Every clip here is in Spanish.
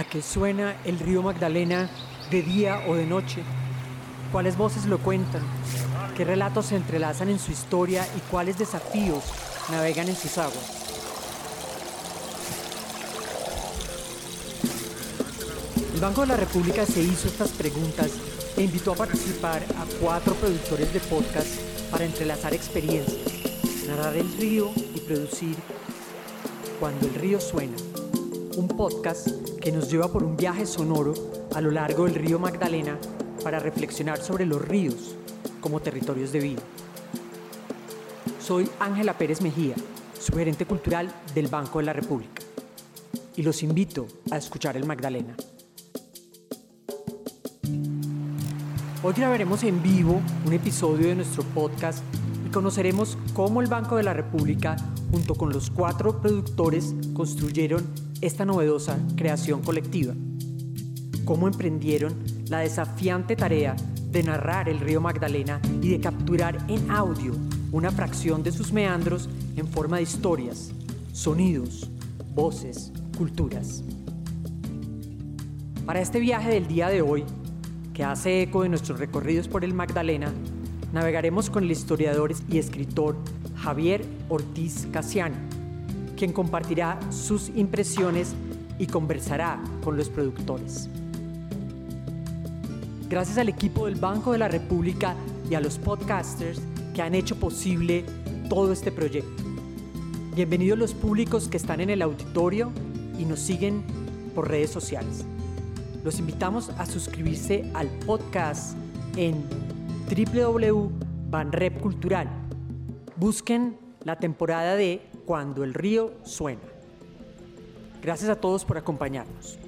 ¿A qué suena el río Magdalena de día o de noche? ¿Cuáles voces lo cuentan? ¿Qué relatos se entrelazan en su historia y cuáles desafíos navegan en sus aguas? El Banco de la República se hizo estas preguntas e invitó a participar a cuatro productores de podcast para entrelazar experiencias, narrar el río y producir Cuando el río suena, un podcast que nos lleva por un viaje sonoro a lo largo del río Magdalena para reflexionar sobre los ríos como territorios de vida. Soy Ángela Pérez Mejía, su gerente cultural del Banco de la República, y los invito a escuchar el Magdalena. Hoy grabaremos en vivo un episodio de nuestro podcast y conoceremos cómo el Banco de la República, junto con los cuatro productores, construyeron esta novedosa creación colectiva. Cómo emprendieron la desafiante tarea de narrar el río Magdalena y de capturar en audio una fracción de sus meandros en forma de historias, sonidos, voces, culturas. Para este viaje del día de hoy, que hace eco de nuestros recorridos por el Magdalena, navegaremos con el historiador y escritor Javier Ortiz Casiano, quien compartirá sus impresiones y conversará con los productores. Gracias al equipo del Banco de la República y a los podcasters que han hecho posible todo este proyecto. Bienvenidos los públicos que están en el auditorio y nos siguen por redes sociales. Los invitamos a suscribirse al podcast en www.banrep Cultural. Busquen la temporada de Cuando el río suena. Gracias a todos por acompañarnos.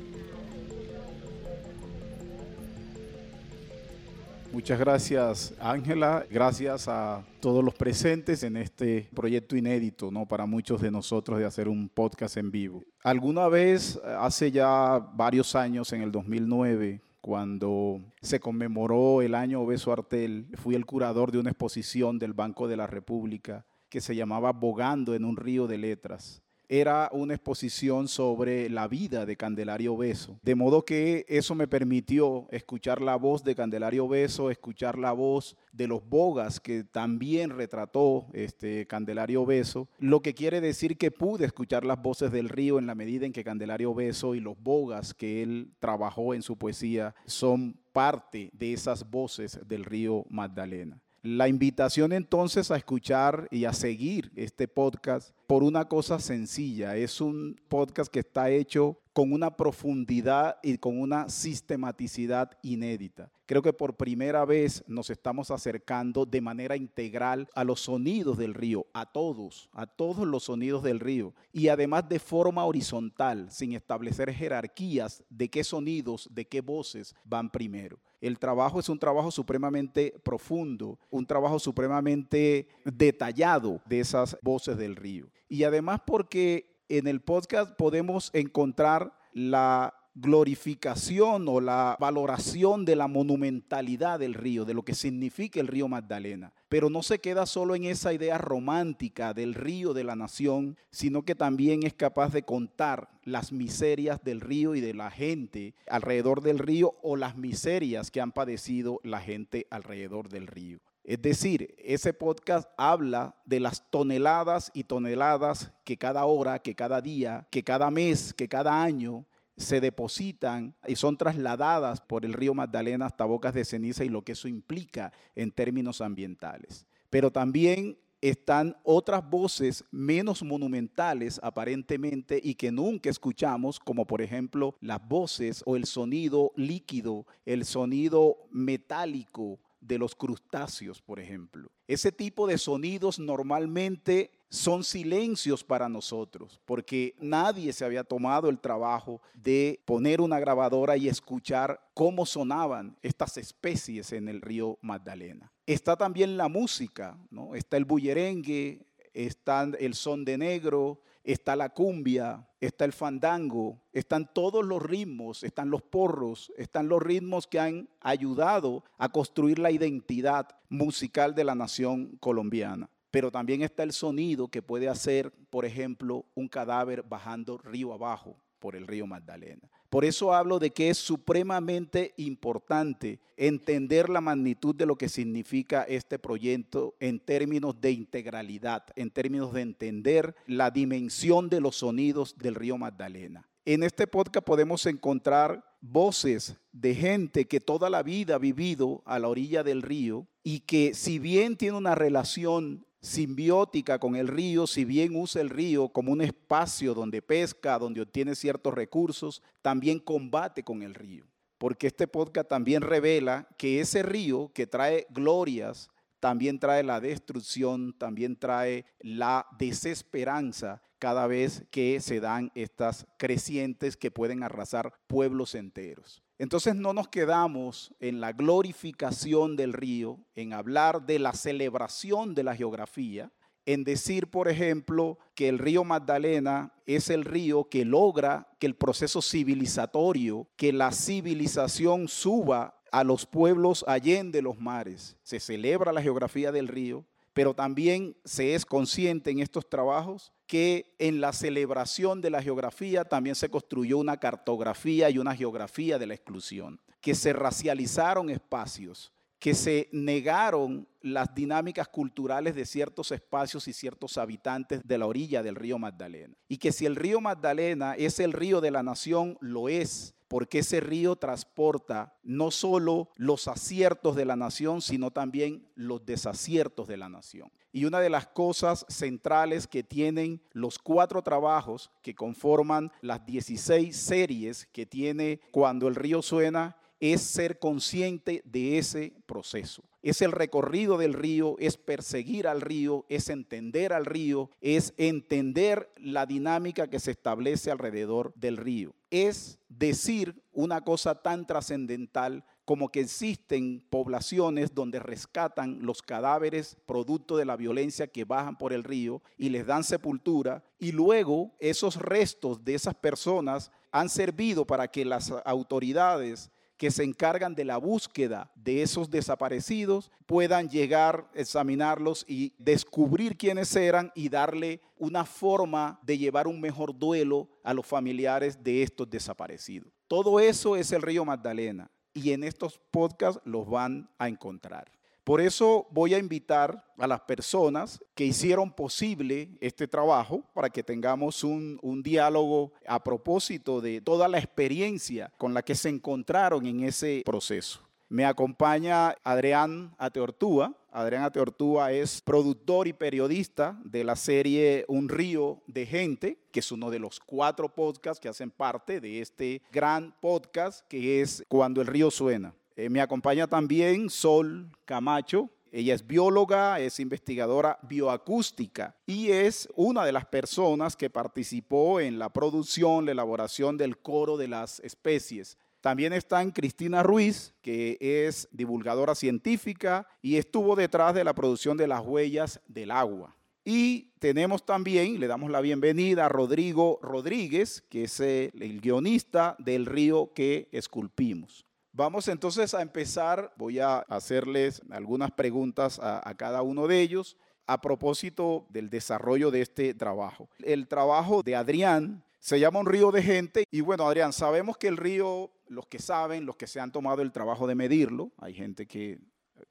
Muchas gracias Ángela, gracias a todos los presentes en este proyecto inédito, ¿no? Para muchos de nosotros de hacer un podcast en vivo. Alguna vez, hace ya varios años, en el 2009, cuando se conmemoró el año Obeso Artel, fui el curador de una exposición del Banco de la República que se llamaba Bogando en un río de letras era una exposición sobre la vida de Candelario Beso. De modo que eso me permitió escuchar la voz de Candelario Beso, escuchar la voz de los bogas que también retrató este Candelario Beso, lo que quiere decir que pude escuchar las voces del río en la medida en que Candelario Beso y los bogas que él trabajó en su poesía son parte de esas voces del río Magdalena. La invitación entonces a escuchar y a seguir este podcast por una cosa sencilla. Es un podcast que está hecho con una profundidad y con una sistematicidad inédita. Creo que por primera vez nos estamos acercando de manera integral a los sonidos del río, a todos, a todos los sonidos del río, y además de forma horizontal, sin establecer jerarquías de qué sonidos, de qué voces van primero. El trabajo es un trabajo supremamente profundo, un trabajo supremamente detallado de esas voces del río. Y además porque en el podcast podemos encontrar la glorificación o la valoración de la monumentalidad del río, de lo que significa el río Magdalena. Pero no se queda solo en esa idea romántica del río de la nación, sino que también es capaz de contar las miserias del río y de la gente alrededor del río o las miserias que han padecido la gente alrededor del río. Es decir, ese podcast habla de las toneladas y toneladas que cada hora, que cada día, que cada mes, que cada año se depositan y son trasladadas por el río Magdalena hasta Bocas de Ceniza y lo que eso implica en términos ambientales. Pero también están otras voces menos monumentales aparentemente y que nunca escuchamos, como por ejemplo las voces o el sonido líquido, el sonido metálico de los crustáceos, por ejemplo. Ese tipo de sonidos normalmente son silencios para nosotros, porque nadie se había tomado el trabajo de poner una grabadora y escuchar cómo sonaban estas especies en el río Magdalena. Está también la música, ¿no? Está el bullerengue, está el son de negro, está la cumbia, está el fandango, están todos los ritmos, están los porros, están los ritmos que han ayudado a construir la identidad musical de la nación colombiana. Pero también está el sonido que puede hacer, por ejemplo, un cadáver bajando río abajo por el río Magdalena. Por eso hablo de que es supremamente importante entender la magnitud de lo que significa este proyecto en términos de integralidad, en términos de entender la dimensión de los sonidos del río Magdalena. En este podcast podemos encontrar voces de gente que toda la vida ha vivido a la orilla del río y que si bien tiene una relación simbiótica con el río, si bien usa el río como un espacio donde pesca, donde obtiene ciertos recursos, también combate con el río. Porque este podcast también revela que ese río que trae glorias, también trae la destrucción, también trae la desesperanza cada vez que se dan estas crecientes que pueden arrasar pueblos enteros. Entonces no nos quedamos en la glorificación del río, en hablar de la celebración de la geografía, en decir, por ejemplo, que el río Magdalena es el río que logra que el proceso civilizatorio, que la civilización suba a los pueblos allende los mares. Se celebra la geografía del río, pero también se es consciente en estos trabajos que en la celebración de la geografía también se construyó una cartografía y una geografía de la exclusión, que se racializaron espacios, que se negaron las dinámicas culturales de ciertos espacios y ciertos habitantes de la orilla del río Magdalena. Y que si el río Magdalena es el río de la nación, lo es, porque ese río transporta no solo los aciertos de la nación, sino también los desaciertos de la nación. Y una de las cosas centrales que tienen los cuatro trabajos que conforman las 16 series que tiene cuando el río suena es ser consciente de ese proceso. Es el recorrido del río, es perseguir al río, es entender al río, es entender la dinámica que se establece alrededor del río. Es decir una cosa tan trascendental como que existen poblaciones donde rescatan los cadáveres producto de la violencia que bajan por el río y les dan sepultura y luego esos restos de esas personas han servido para que las autoridades que se encargan de la búsqueda de esos desaparecidos puedan llegar, examinarlos y descubrir quiénes eran y darle una forma de llevar un mejor duelo a los familiares de estos desaparecidos. Todo eso es el río Magdalena y en estos podcasts los van a encontrar. Por eso voy a invitar a las personas que hicieron posible este trabajo para que tengamos un, diálogo a propósito de toda la experiencia con la que se encontraron en ese proceso. Me acompaña Adrián Ateortúa. Adrián Ateortúa es productor y periodista de la serie Un río de gente, que es uno de los cuatro podcasts que hacen parte de este gran podcast que es Cuando el río suena. Eh, me acompaña también Sol Camacho. Ella es bióloga, es investigadora bioacústica y es una de las personas que participó en la producción, la elaboración del coro de las especies. También está en Cristina Ruiz, que es divulgadora científica y estuvo detrás de la producción de las huellas del agua. Y tenemos también, le damos la bienvenida a Rodrigo Rodríguez, que es el guionista del río que esculpimos. Vamos entonces a empezar. Voy a hacerles algunas preguntas a, cada uno de ellos a propósito del desarrollo de este trabajo. El trabajo de Adrián se llama Un río de gente y bueno, Adrián, sabemos que el río, los que saben, los que se han tomado el trabajo de medirlo, hay gente que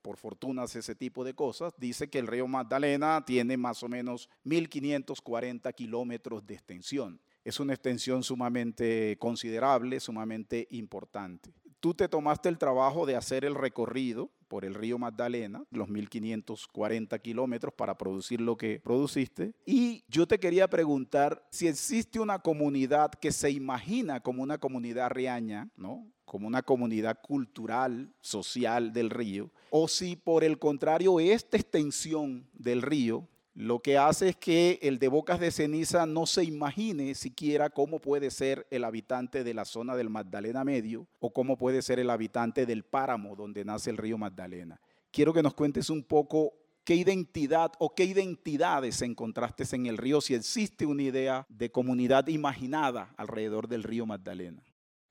por fortuna hace ese tipo de cosas, dice que el río Magdalena tiene más o menos 1.540 kilómetros de extensión. Es una extensión sumamente considerable, sumamente importante. Tú te tomaste el trabajo de hacer el recorrido por el río Magdalena, los 1540 kilómetros para producir lo que produciste. Y yo te quería preguntar si existe una comunidad que se imagina como una comunidad riaña, ¿no? como una comunidad cultural, social del río, o si por el contrario esta extensión del río lo que hace es que el de Bocas de Ceniza no se imagine siquiera cómo puede ser el habitante de la zona del Magdalena Medio o cómo puede ser el habitante del páramo donde nace el río Magdalena. Quiero que nos cuentes un poco qué identidad o qué identidades encontraste en el río, si existe una idea de comunidad imaginada alrededor del río Magdalena.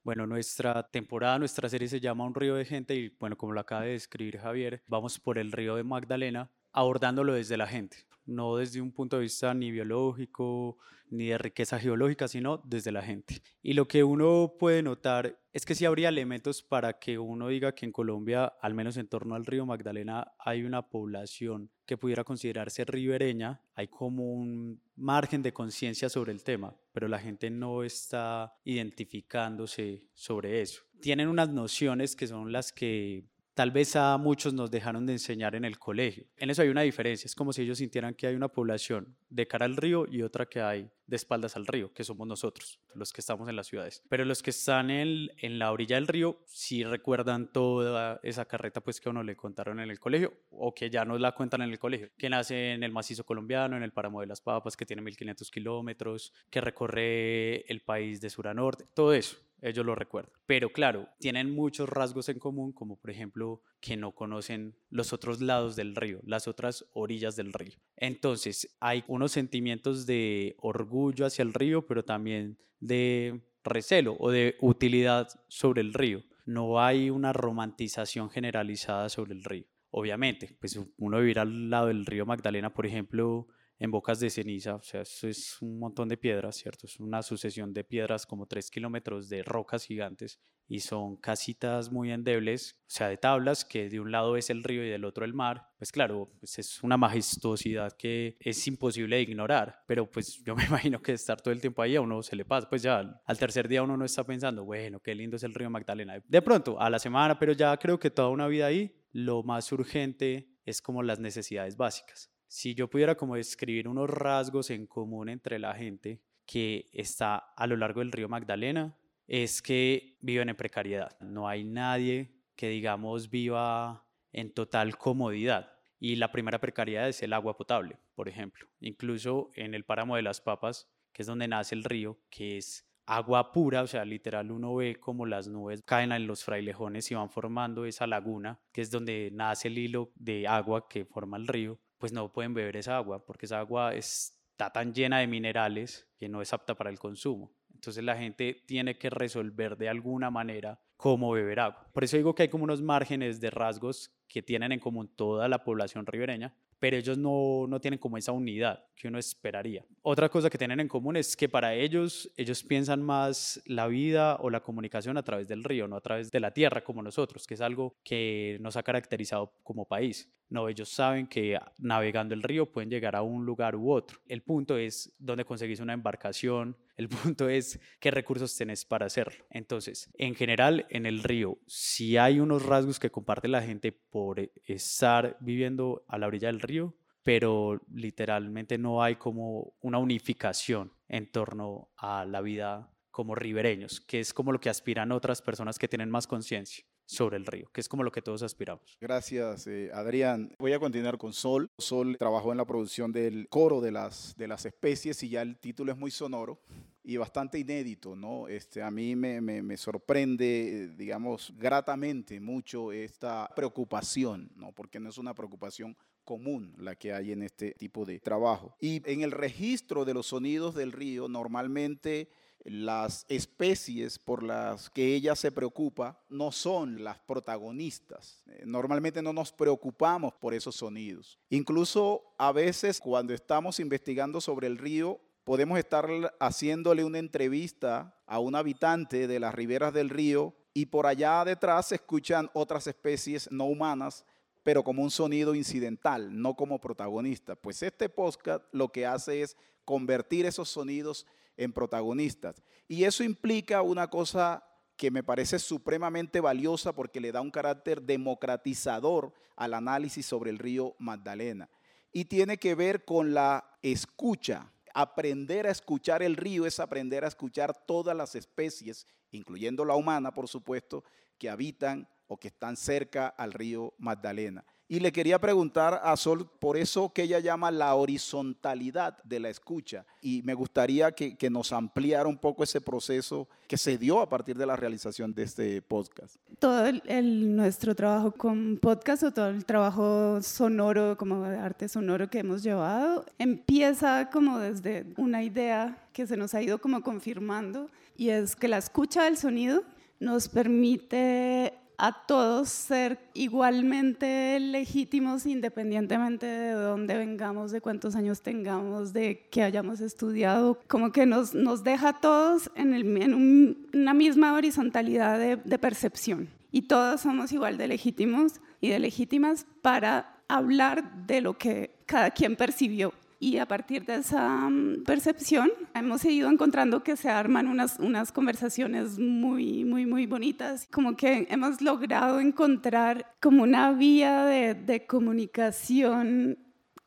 Bueno, nuestra temporada, nuestra serie se llama Un río de gente y bueno, como lo acaba de describir Javier, vamos por el río de Magdalena abordándolo desde la gente no desde un punto de vista ni biológico, ni de riqueza geológica, sino desde la gente. Y lo que uno puede notar es que sí habría elementos para que uno diga que en Colombia, al menos en torno al río Magdalena, hay una población que pudiera considerarse ribereña, hay como un margen de conciencia sobre el tema, pero la gente no está identificándose sobre eso. Tienen unas nociones que son las que tal vez a muchos nos dejaron de enseñar en el colegio. En eso hay una diferencia, es como si ellos sintieran que hay una población de cara al río y otra que hay de espaldas al río, que somos nosotros, los que estamos en las ciudades. Pero los que están en, en la orilla del río sí recuerdan toda esa carreta pues que a uno le contaron en el colegio o que ya nos la cuentan en el colegio, que nace en el macizo colombiano, en el páramo de las papas, que tiene 1500 kilómetros, que recorre el país de sur a norte, todo eso ellos lo recuerdan. Pero claro, tienen muchos rasgos en común, como por ejemplo que no conocen los otros lados del río, las otras orillas del río. Entonces, hay unos sentimientos de orgullo hacia el río, pero también de recelo o de utilidad sobre el río. No hay una romantización generalizada sobre el río. Obviamente, pues uno vivir al lado del río Magdalena, por ejemplo, en bocas de ceniza, o sea, eso es un montón de piedras, ¿cierto? Es una sucesión de piedras, como tres kilómetros de rocas gigantes, y son casitas muy endebles, o sea, de tablas, que de un lado es el río y del otro el mar. Pues claro, pues es una majestuosidad que es imposible de ignorar, pero pues yo me imagino que estar todo el tiempo ahí a uno se le pasa, pues ya al tercer día uno no está pensando, bueno, qué lindo es el río Magdalena. De pronto, a la semana, pero ya creo que toda una vida ahí, lo más urgente es como las necesidades básicas si yo pudiera como describir unos rasgos en común entre la gente que está a lo largo del río Magdalena, es que viven en precariedad. No hay nadie que, digamos, viva en total comodidad. Y la primera precariedad es el agua potable, por ejemplo. Incluso en el páramo de las papas, que es donde nace el río, que es agua pura, o sea, literal uno ve como las nubes caen en los frailejones y van formando esa laguna, que es donde nace el hilo de agua que forma el río pues no pueden beber esa agua porque esa agua está tan llena de minerales que no es apta para el consumo. Entonces la gente tiene que resolver de alguna manera cómo beber agua. Por eso digo que hay como unos márgenes de rasgos que tienen en común toda la población ribereña, pero ellos no, no tienen como esa unidad que uno esperaría. Otra cosa que tienen en común es que para ellos, ellos piensan más la vida o la comunicación a través del río, no a través de la tierra como nosotros, que es algo que nos ha caracterizado como país. No, ellos saben que navegando el río pueden llegar a un lugar u otro. El punto es dónde conseguís una embarcación, el punto es qué recursos tenés para hacerlo. Entonces, en general, en el río, si hay unos rasgos que comparte la gente por estar viviendo a la orilla del río, pero literalmente no hay como una unificación en torno a la vida como ribereños, que es como lo que aspiran otras personas que tienen más conciencia sobre el río, que es como lo que todos aspiramos. Gracias, eh, Adrián. Voy a continuar con Sol. Sol trabajó en la producción del coro de las, de las especies y ya el título es muy sonoro y bastante inédito, ¿no? Este, a mí me, me, me, sorprende, digamos, gratamente mucho esta preocupación, ¿no? Porque no es una preocupación común la que hay en este tipo de trabajo. Y en el registro de los sonidos del río, normalmente las especies por las que ella se preocupa no son las protagonistas. Eh, normalmente no nos preocupamos por esos sonidos. Incluso a veces cuando estamos investigando sobre el río, podemos estar haciéndole una entrevista a un habitante de las riberas del río y por allá detrás se escuchan otras especies no humanas pero como un sonido incidental, no como protagonista. Pues este podcast lo que hace es convertir esos sonidos protagonistas. Y eso implica una cosa que me parece supremamente valiosa porque le da un carácter democratizador al análisis sobre el río Magdalena. Y tiene que ver con la escucha. Aprender a escuchar el río es aprender a escuchar todas las especies, incluyendo la humana, por supuesto, que habitan o que están cerca al río Magdalena. Y le quería preguntar a Sol por eso que ella llama la horizontalidad de la escucha. Y me gustaría que, nos ampliara un poco ese proceso que se dio a partir de la realización de este podcast. Todo el, nuestro trabajo con podcast o todo el trabajo sonoro, como de arte sonoro que hemos llevado, empieza como desde una idea que se nos ha ido como confirmando y es que la escucha del sonido nos permite a todos ser igualmente legítimos independientemente de dónde vengamos, de cuántos años tengamos, de qué hayamos estudiado, como que nos, nos deja a todos en, el, en una misma horizontalidad de percepción. Y todos somos igual de legítimos y de legítimas para hablar de lo que cada quien percibió y a partir de esa mm, percepción hemos ido encontrando que se arman unas, unas conversaciones muy, muy, muy bonitas, como que hemos logrado encontrar como una vía de, de comunicación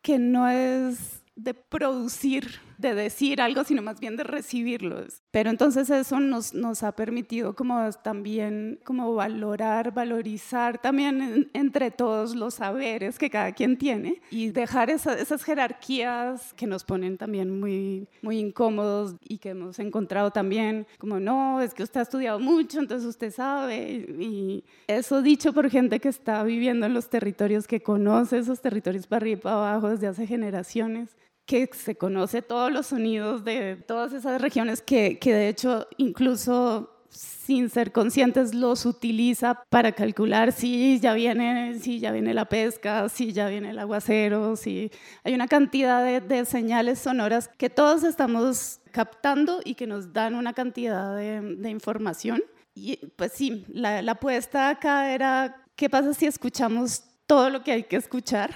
que no es de producir, de decir algo, sino más bien de recibirlos. Pero entonces eso nos, nos ha permitido como también como valorar, valorizar también entre todos los saberes que cada quien tiene y dejar esas jerarquías que nos ponen también muy, muy incómodos y que hemos encontrado también como, no, es que usted ha estudiado mucho, entonces usted sabe. Y eso dicho por gente que está viviendo en los territorios, que conoce esos territorios para arriba y para abajo desde hace generaciones que se conoce todos los sonidos de todas esas regiones que, que de hecho incluso sin ser conscientes los utiliza para calcular si ya viene, si ya viene la pesca, si ya viene el aguacero, si hay una cantidad de, de señales sonoras que todos estamos captando y que nos dan una cantidad de, de información. Y pues sí, la, la apuesta acá era, ¿qué pasa si escuchamos todo lo que hay que escuchar?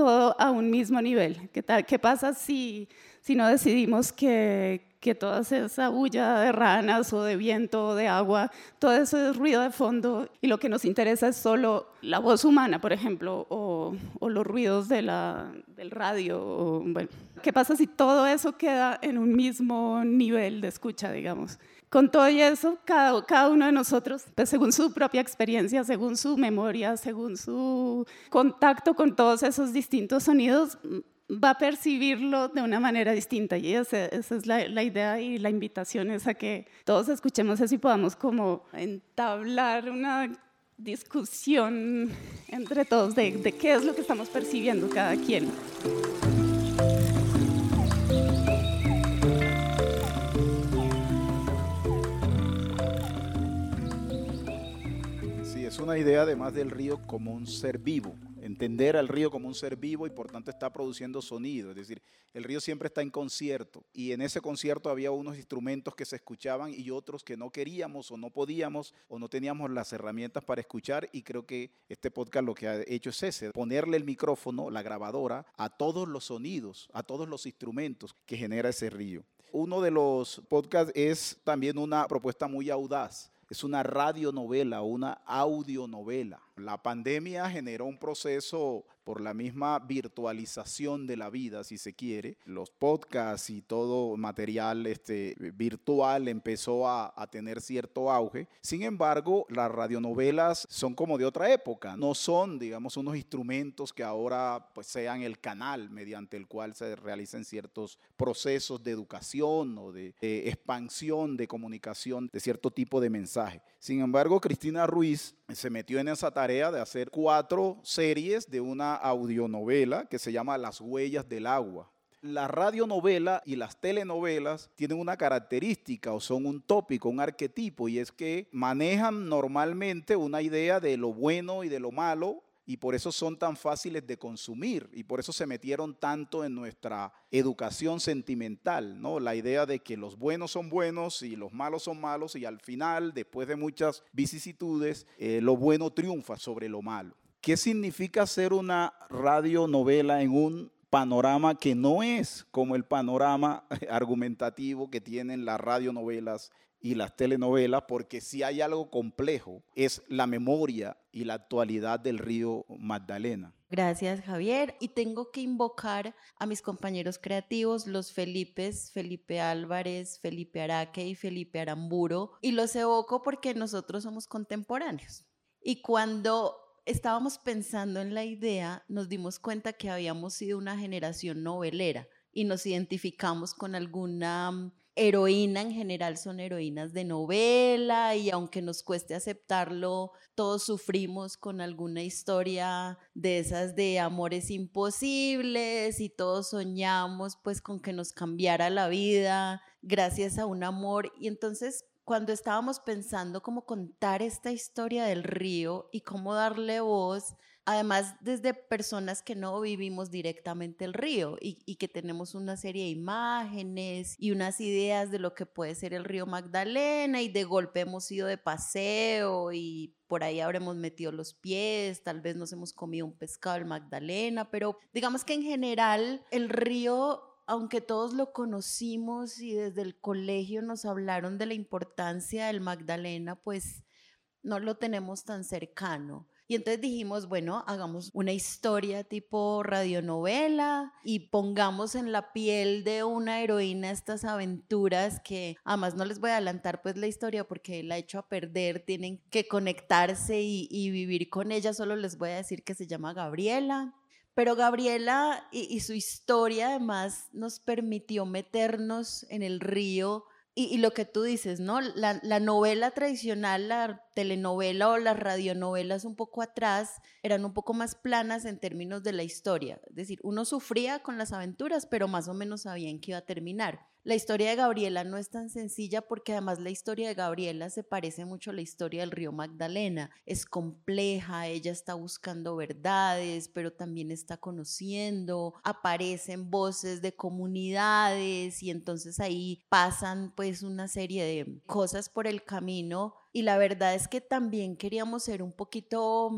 Todo a un mismo nivel. ¿Qué, tal? ¿Qué pasa si, si no decidimos que, que toda esa bulla de ranas o de viento o de agua, todo eso es ruido de fondo y lo que nos interesa es solo la voz humana, por ejemplo, o, los ruidos del radio? O, bueno, ¿Qué pasa si todo eso queda en un mismo nivel de escucha, digamos? Con todo eso, cada, uno de nosotros, pues, según su propia experiencia, según su memoria, según su contacto con todos esos distintos sonidos, va a percibirlo de una manera distinta. Y esa, esa es la, idea y la invitación es a que todos escuchemos eso y podamos como entablar una discusión entre todos de qué es lo que estamos percibiendo cada quien. Una idea además del río como un ser vivo, entender al río como un ser vivo y por tanto está produciendo sonido, es decir, el río siempre está en concierto y en ese concierto había unos instrumentos que se escuchaban y otros que no queríamos o no podíamos o no teníamos las herramientas para escuchar y creo que este podcast lo que ha hecho es ese, ponerle el micrófono, la grabadora a todos los sonidos, a todos los instrumentos que genera ese río. Uno de los podcasts es también una propuesta muy audaz es una radionovela, una audionovela. La pandemia generó un proceso por la misma virtualización de la vida, si se quiere. Los podcasts y todo material este, virtual empezó a, a tener cierto auge. Sin embargo, las radionovelas son como de otra época. No son, digamos, unos instrumentos que ahora pues, sean el canal mediante el cual se realicen ciertos procesos de educación o de, de expansión de comunicación de cierto tipo de mensaje. Sin embargo, Cristina Ruiz se metió en esa tarea de hacer cuatro series de una audionovela que se llama Las huellas del agua. La radionovela y las telenovelas tienen una característica o son un tópico, un arquetipo, y es que manejan normalmente una idea de lo bueno y de lo malo y por eso son tan fáciles de consumir y por eso se metieron tanto en nuestra educación sentimental, ¿no? La idea de que los buenos son buenos y los malos son malos y al final, después de muchas vicisitudes, eh, lo bueno triunfa sobre lo malo. ¿Qué significa hacer una radionovela en un panorama que no es como el panorama argumentativo que tienen las radionovelas y las telenovelas, porque si hay algo complejo es la memoria y la actualidad del río Magdalena. Gracias, Javier. Y tengo que invocar a mis compañeros creativos, los Felipes, Felipe Álvarez, Felipe Araque y Felipe Aramburo, y los evoco porque nosotros somos contemporáneos. Y cuando estábamos pensando en la idea, nos dimos cuenta que habíamos sido una generación novelera y nos identificamos con alguna heroína en general son heroínas de novela y aunque nos cueste aceptarlo, todos sufrimos con alguna historia de esas de amores imposibles y todos soñamos pues con que nos cambiara la vida gracias a un amor y entonces cuando estábamos pensando cómo contar esta historia del río y cómo darle voz, además desde personas que no vivimos directamente el río y, que tenemos una serie de imágenes y unas ideas de lo que puede ser el río Magdalena y de golpe hemos ido de paseo y por ahí habremos metido los pies, tal vez nos hemos comido un pescado del Magdalena, pero digamos que en general el río aunque todos lo conocimos y desde el colegio nos hablaron de la importancia del Magdalena, pues no lo tenemos tan cercano. Y entonces dijimos, bueno, hagamos una historia tipo radionovela y pongamos en la piel de una heroína estas aventuras que además no les voy a adelantar pues la historia porque la he hecho a perder, tienen que conectarse y, y vivir con ella, solo les voy a decir que se llama Gabriela pero Gabriela y, su historia además nos permitió meternos en el río y, lo que tú dices, ¿no? La, la, novela tradicional, la telenovela o las radionovelas un poco atrás eran un poco más planas en términos de la historia. Es decir, uno sufría con las aventuras, pero más o menos sabía en qué iba a terminar. La historia de Gabriela no es tan sencilla porque además la historia de Gabriela se parece mucho a la historia del río Magdalena. Es compleja, ella está buscando verdades, pero también está conociendo, aparecen voces de comunidades y entonces ahí pasan pues una serie de cosas por el camino y la verdad es que también queríamos ser un poquito,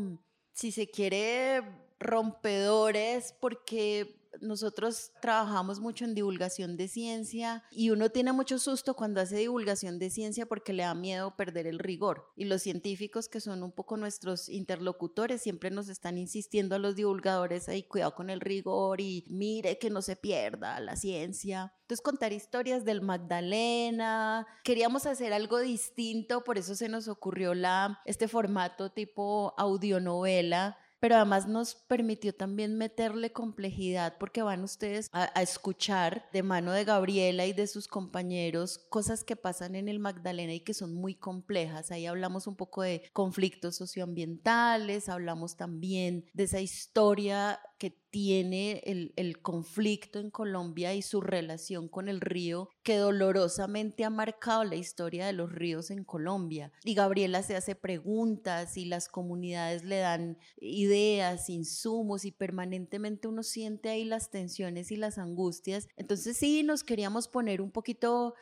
si se quiere, rompedores porque nosotros trabajamos mucho en divulgación de ciencia y uno tiene mucho susto cuando hace divulgación de ciencia porque le da miedo perder el rigor. Y los científicos, que son un poco nuestros interlocutores, siempre nos están insistiendo a los divulgadores, ahí cuidado con el rigor y mire que no se pierda la ciencia. Entonces contar historias del Magdalena, queríamos hacer algo distinto, por eso se nos ocurrió la, este formato tipo audionovela pero además nos permitió también meterle complejidad porque van ustedes a, escuchar de mano de Gabriela y de sus compañeros cosas que pasan en el Magdalena y que son muy complejas. Ahí hablamos un poco de conflictos socioambientales, hablamos también de esa historia que tiene el, conflicto en Colombia y su relación con el río que dolorosamente ha marcado la historia de los ríos en Colombia. Y Gabriela se hace preguntas y las comunidades le dan ideas, insumos y permanentemente uno siente ahí las tensiones y las angustias. Entonces sí, nos queríamos poner un poquito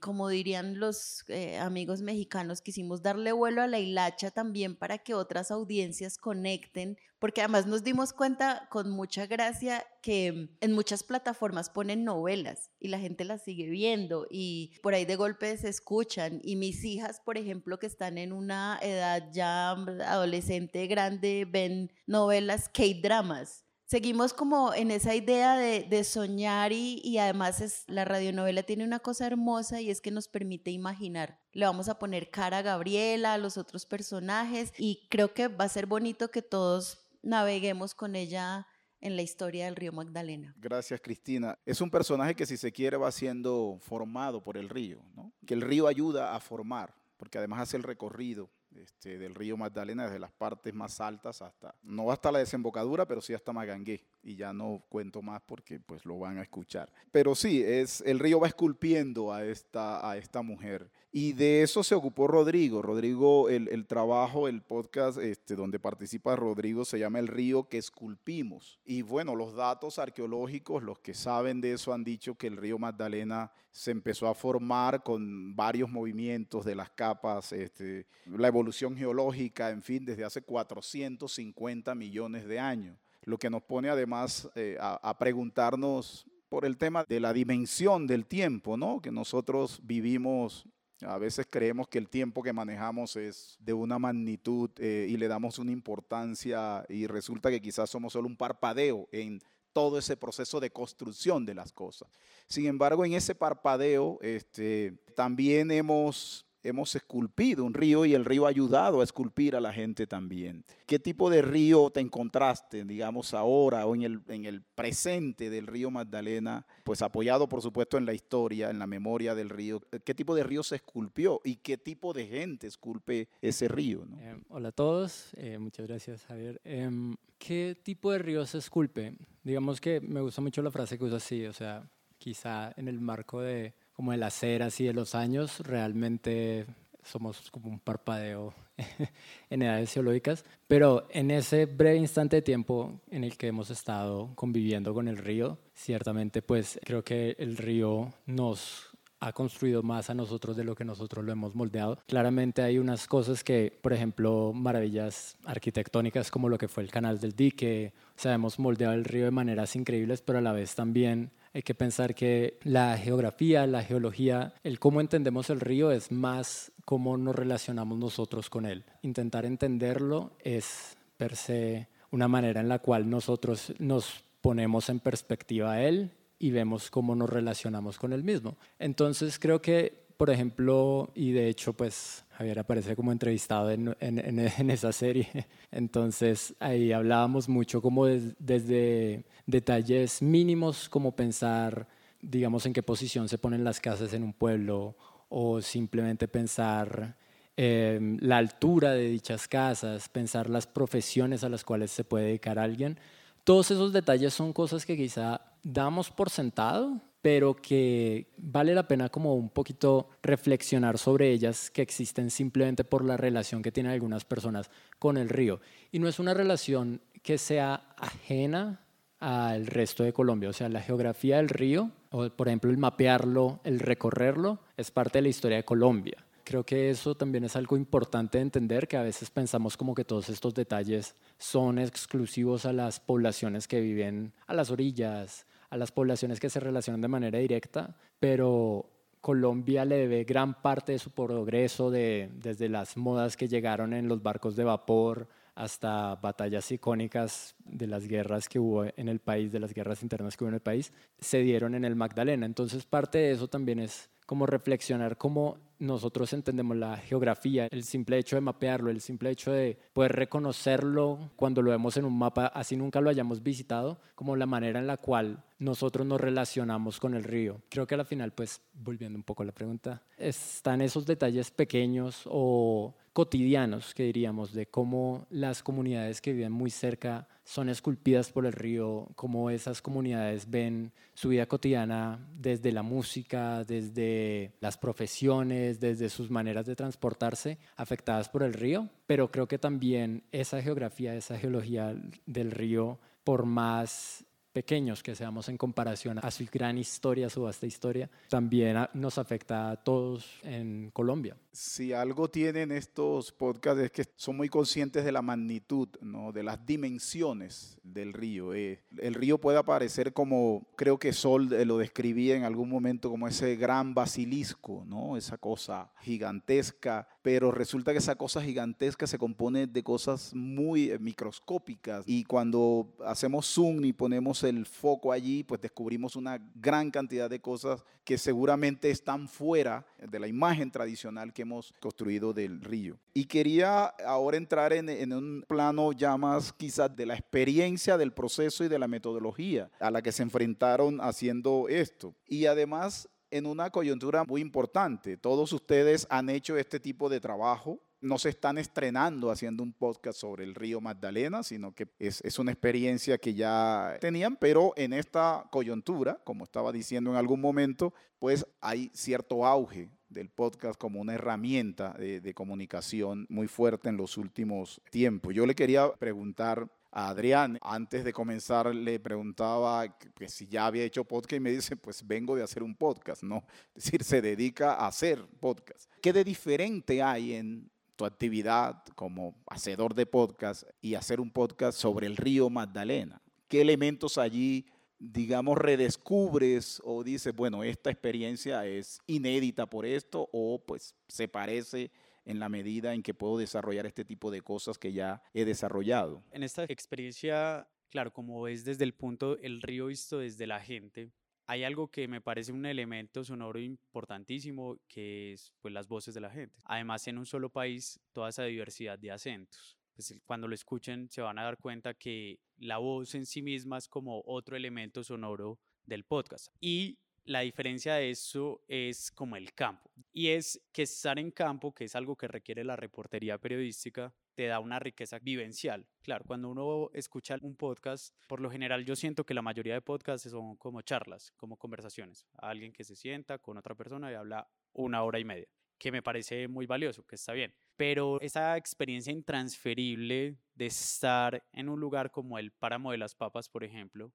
como dirían los eh, amigos mexicanos, quisimos darle vuelo a la hilacha también para que otras audiencias conecten, porque además nos dimos cuenta con mucha gracia que en muchas plataformas ponen novelas y la gente las sigue viendo y por ahí de golpe se escuchan. Y mis hijas, por ejemplo, que están en una edad ya adolescente grande, ven novelas K-dramas seguimos como en esa idea de, soñar y, y, además es, la radionovela tiene una cosa hermosa y es que nos permite imaginar. Le vamos a poner cara a Gabriela, a los otros personajes y creo que va a ser bonito que todos naveguemos con ella en la historia del río Magdalena. Gracias, Cristina. Es un personaje que si se quiere va siendo formado por el río, ¿no? que el río ayuda a formar, porque además hace el recorrido este, del río Magdalena, desde las partes más altas hasta, no hasta la desembocadura, pero sí hasta Magangué. Y ya no cuento más porque pues lo van a escuchar. Pero sí, es, el río va esculpiendo a esta, a esta mujer. Y de eso se ocupó Rodrigo. Rodrigo, el, trabajo, el podcast este, donde participa Rodrigo se llama El río que esculpimos. Y bueno, los datos arqueológicos, los que saben de eso han dicho que el río Magdalena se empezó a formar con varios movimientos de las capas, este, la evolución geológica, en fin, desde hace 450 millones de años. Lo que nos pone además eh, a preguntarnos por el tema de la dimensión del tiempo, ¿no? Que nosotros vivimos a veces creemos que el tiempo que manejamos es de una magnitud eh, y le damos una importancia y resulta que quizás somos solo un parpadeo en todo ese proceso de construcción de las cosas. Sin embargo, en ese parpadeo este, también hemos hemos esculpido un río y el río ha ayudado a esculpir a la gente también. ¿Qué tipo de río te encontraste, digamos, ahora o en el, en el presente del río Magdalena? Pues apoyado, por supuesto, en la historia, en la memoria del río. ¿Qué tipo de río se esculpió y qué tipo de gente esculpe ese río? Em, hola a todos, eh, muchas gracias, Javier. Em, ¿Qué tipo de río se esculpe? Digamos que me gusta mucho la frase que usa así, o sea, quizá en el marco de como de las eras y de los años, realmente somos como un parpadeo en edades geológicas, pero en ese breve instante de tiempo en el que hemos estado conviviendo con el río, ciertamente pues creo que el río nos ha construido más a nosotros de lo que nosotros lo hemos moldeado. Claramente hay unas cosas que, por ejemplo, maravillas arquitectónicas como lo que fue el canal del dique, o sea, hemos moldeado el río de maneras increíbles, pero a la vez también hay que pensar que la geografía, la geología, el cómo entendemos el río es más cómo nos relacionamos nosotros con él. Intentar entenderlo es per se una manera en la cual nosotros nos ponemos en perspectiva a él y vemos cómo nos relacionamos con él mismo. Entonces creo que, por ejemplo, y de hecho pues Javier aparece como entrevistado en, en, esa serie, entonces ahí hablábamos mucho como desde detalles mínimos como pensar, digamos, en qué posición se ponen las casas en un pueblo o simplemente pensar em, la altura de dichas casas, pensar las profesiones a las cuales se puede dedicar alguien. Todos esos detalles son cosas que quizá damos por sentado, pero que vale la pena como un poquito reflexionar sobre ellas que existen simplemente por la relación que tienen algunas personas con el río. Y no es una relación que sea ajena al resto de Colombia, o sea, la geografía del río, o por ejemplo el mapearlo, el recorrerlo, es parte de la historia de Colombia. Creo que eso también es algo importante de entender, que a veces pensamos como que todos estos detalles son exclusivos a las poblaciones que viven a las orillas, las poblaciones que se relacionan de manera directa, pero Colombia le debe gran parte de su progreso de, desde las modas que llegaron en los barcos de vapor hasta batallas icónicas de las guerras que hubo en el país, de las guerras internas que hubo en el país, se dieron en el Magdalena. Entonces parte de eso también es como reflexionar cómo nosotros entendemos la geografía, el simple hecho de mapearlo, el simple hecho de poder reconocerlo cuando lo vemos en un mapa, así nunca lo hayamos visitado, como la manera en la cual nosotros nos relacionamos con el río. Creo que al final, pues, volviendo un poco a la pregunta, están esos detalles pequeños o cotidianos, que diríamos, de cómo las comunidades que viven muy cerca son esculpidas por el río, cómo esas comunidades ven su vida cotidiana desde la música, desde las profesiones, desde sus maneras de transportarse, afectadas por el río. Pero creo que también esa geografía, esa geología del río, por más pequeños que seamos en comparación a su gran historia, su vasta historia, también nos afecta a todos en Colombia. Si algo tienen estos podcasts es que son muy conscientes de la magnitud, ¿no? de las dimensiones del río. Eh, el río puede aparecer como, creo que Sol eh, lo describía en algún momento como ese gran basilisco, ¿no? esa cosa gigantesca, pero resulta que esa cosa gigantesca se compone de cosas muy eh, microscópicas y cuando hacemos zoom y ponemos el foco allí, pues descubrimos una gran cantidad de cosas que seguramente están fuera de la imagen tradicional que hemos construido del río. Y quería ahora entrar en, en un plano ya más quizás de la experiencia del proceso y de la metodología a la que se enfrentaron haciendo esto. Y además en una coyuntura muy importante. Todos ustedes han hecho este tipo de trabajo no se están estrenando haciendo un podcast sobre el río Magdalena, sino que es, es, una experiencia que ya tenían, pero en esta coyuntura, como estaba diciendo en algún momento, pues hay cierto auge del podcast como una herramienta de, comunicación muy fuerte en los últimos tiempos. Yo le quería preguntar a Adrián. Antes de comenzar le preguntaba que, si ya había hecho podcast y me dice, pues vengo de hacer un podcast, ¿no? Es decir, se dedica a hacer podcast. ¿Qué de diferente hay en tu actividad como hacedor de podcast y hacer un podcast sobre el río Magdalena? ¿Qué elementos allí, digamos, redescubres o dices, bueno, esta experiencia es inédita por esto o pues se parece en la medida en que puedo desarrollar este tipo de cosas que ya he desarrollado? En esta experiencia, claro, como es desde el punto, el río visto desde la gente, hay algo que me parece un elemento sonoro importantísimo, que es pues, las voces de la gente. Además, en un solo país, toda esa diversidad de acentos. Pues, cuando lo escuchen se van a dar cuenta que la voz en sí misma es como otro elemento sonoro del podcast. Y la diferencia de eso es como el campo. Y es que estar en campo, que es algo que requiere la reportería periodística, te da una riqueza vivencial. Claro, cuando uno escucha un podcast, por lo general yo siento que la mayoría de podcasts son como charlas, como conversaciones. Alguien que se sienta con otra persona y habla una hora y media, que me parece muy valioso, que está bien. Pero esa experiencia intransferible de estar en un lugar como el Páramo de las Papas, por ejemplo,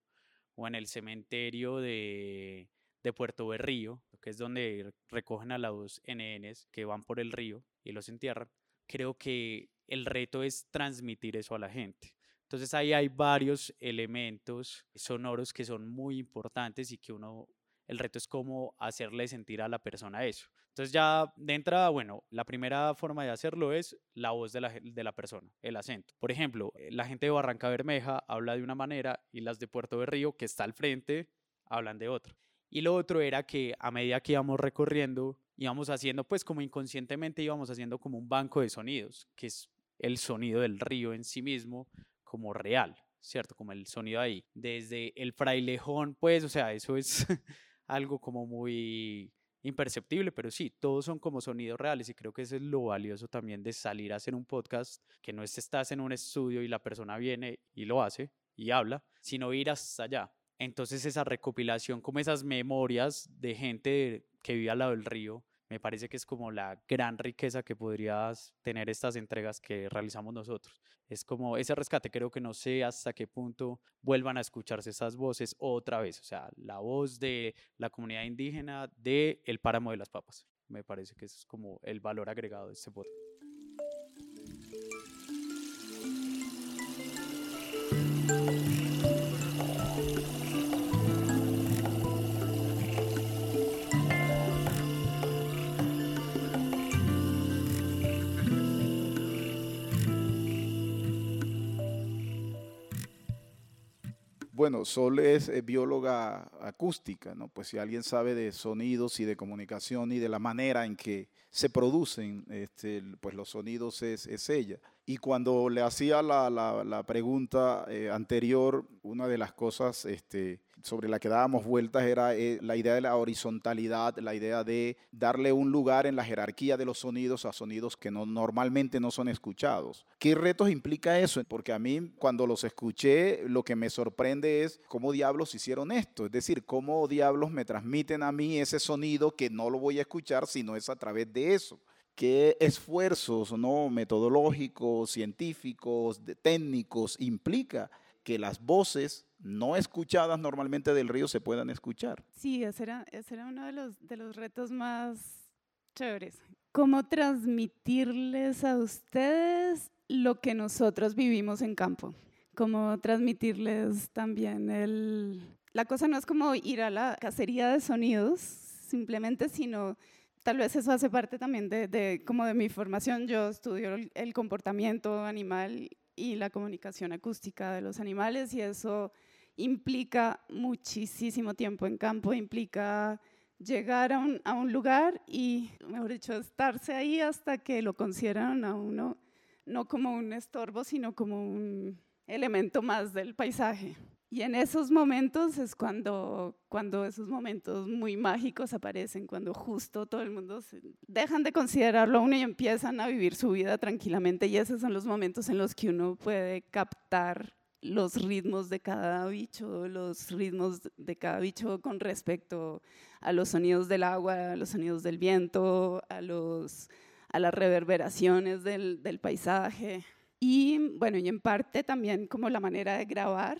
o en el cementerio de, de Puerto Berrío, que es donde recogen a los NNs que van por el río y los entierran, creo que el reto es transmitir eso a la gente. Entonces ahí hay varios elementos sonoros que son muy importantes y que uno, el reto es cómo hacerle sentir a la persona eso. Entonces ya de entrada, bueno, la primera forma de hacerlo es la voz de la, de la persona, el acento. Por ejemplo, la gente de Barranca Bermeja habla de una manera y las de Puerto de Río, que está al frente, hablan de otra. Y lo otro era que a medida que íbamos recorriendo, íbamos haciendo, pues como inconscientemente íbamos haciendo como un banco de sonidos, que es el sonido del río en sí mismo como real, ¿cierto? Como el sonido ahí. Desde el frailejón, pues, o sea, eso es algo como muy imperceptible, pero sí, todos son como sonidos reales y creo que eso es lo valioso también de salir a hacer un podcast, que no es estás en un estudio y la persona viene y lo hace y habla, sino ir hasta allá. Entonces esa recopilación, como esas memorias de gente que vive al lado del río, me parece que es como la gran riqueza que podrías tener estas entregas que realizamos nosotros. Es como ese rescate, creo que no sé hasta qué punto vuelvan a escucharse esas voces otra vez, o sea, la voz de la comunidad indígena de El Páramo de las Papas. Me parece que es como el valor agregado de este podcast. Bueno, Sol es eh, bióloga acústica, ¿no? Pues si alguien sabe de sonidos y de comunicación y de la manera en que se producen este, pues los sonidos es, ella. Y cuando le hacía la, la, pregunta eh, anterior, una de las cosas este, sobre la que dábamos vueltas era eh, la idea de la horizontalidad, la idea de darle un lugar en la jerarquía de los sonidos a sonidos que no, normalmente no son escuchados. ¿Qué retos implica eso? Porque a mí cuando los escuché, lo que me sorprende es cómo diablos hicieron esto. Es decir, cómo diablos me transmiten a mí ese sonido que no lo voy a escuchar si no es a través de eso qué esfuerzos ¿no? metodológicos, científicos, técnicos implica que las voces no escuchadas normalmente del río se puedan escuchar. Sí, ese era, uno de los, de los retos más chéveres. ¿Cómo transmitirles a ustedes lo que nosotros vivimos en campo? ¿Cómo transmitirles también el... La cosa no es como ir a la cacería de sonidos simplemente, sino tal vez eso hace parte también de, como de mi formación. Yo estudio el, comportamiento animal y la comunicación acústica de los animales y eso implica muchísimo tiempo en campo, implica llegar a un, lugar y, mejor dicho, estarse ahí hasta que lo consideran a uno no como un estorbo, sino como un elemento más del paisaje. Y en esos momentos es cuando, cuando esos momentos muy mágicos aparecen, cuando justo todo el mundo dejan de considerarlo a uno y empiezan a vivir su vida tranquilamente. Y esos son los momentos en los que uno puede captar los ritmos de cada bicho, los ritmos de cada bicho con respecto a los sonidos del agua, a los sonidos del viento, a, los, a las reverberaciones del, paisaje. Y bueno, y en parte también como la manera de grabar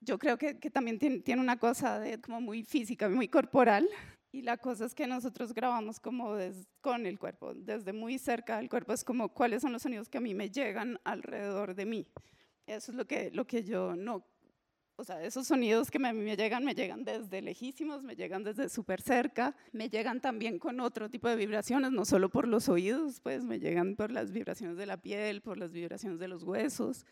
yo creo que, también tiene, una cosa de, como muy física, muy corporal. Y la cosa es que nosotros grabamos como con el cuerpo, desde muy cerca del cuerpo. Es como cuáles son los sonidos que a mí me llegan alrededor de mí. Eso es lo que, lo que yo no... O sea, esos sonidos que mí me llegan, me llegan desde lejísimos, me llegan desde súper cerca, me llegan también con otro tipo de vibraciones, no solo por los oídos, pues me llegan por las vibraciones de la piel, por las vibraciones de los huesos.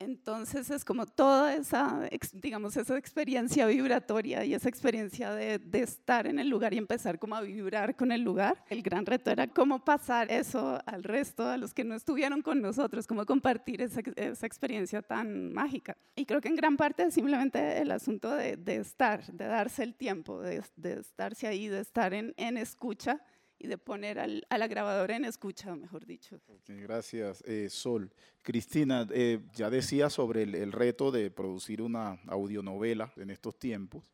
Entonces es como toda esa, digamos, esa experiencia vibratoria y esa experiencia de, estar en el lugar y empezar como a vibrar con el lugar. El gran reto era cómo pasar eso al resto, a los que no estuvieron con nosotros, cómo compartir esa, experiencia tan mágica. Y creo que en gran parte es simplemente el asunto de, estar, de darse el tiempo, de, estarse ahí, de estar en, en escucha y de poner al, a la grabadora en escucha, mejor dicho. gracias, eh, Sol. Cristina, eh, ya decía sobre el, reto de producir una audionovela en estos tiempos.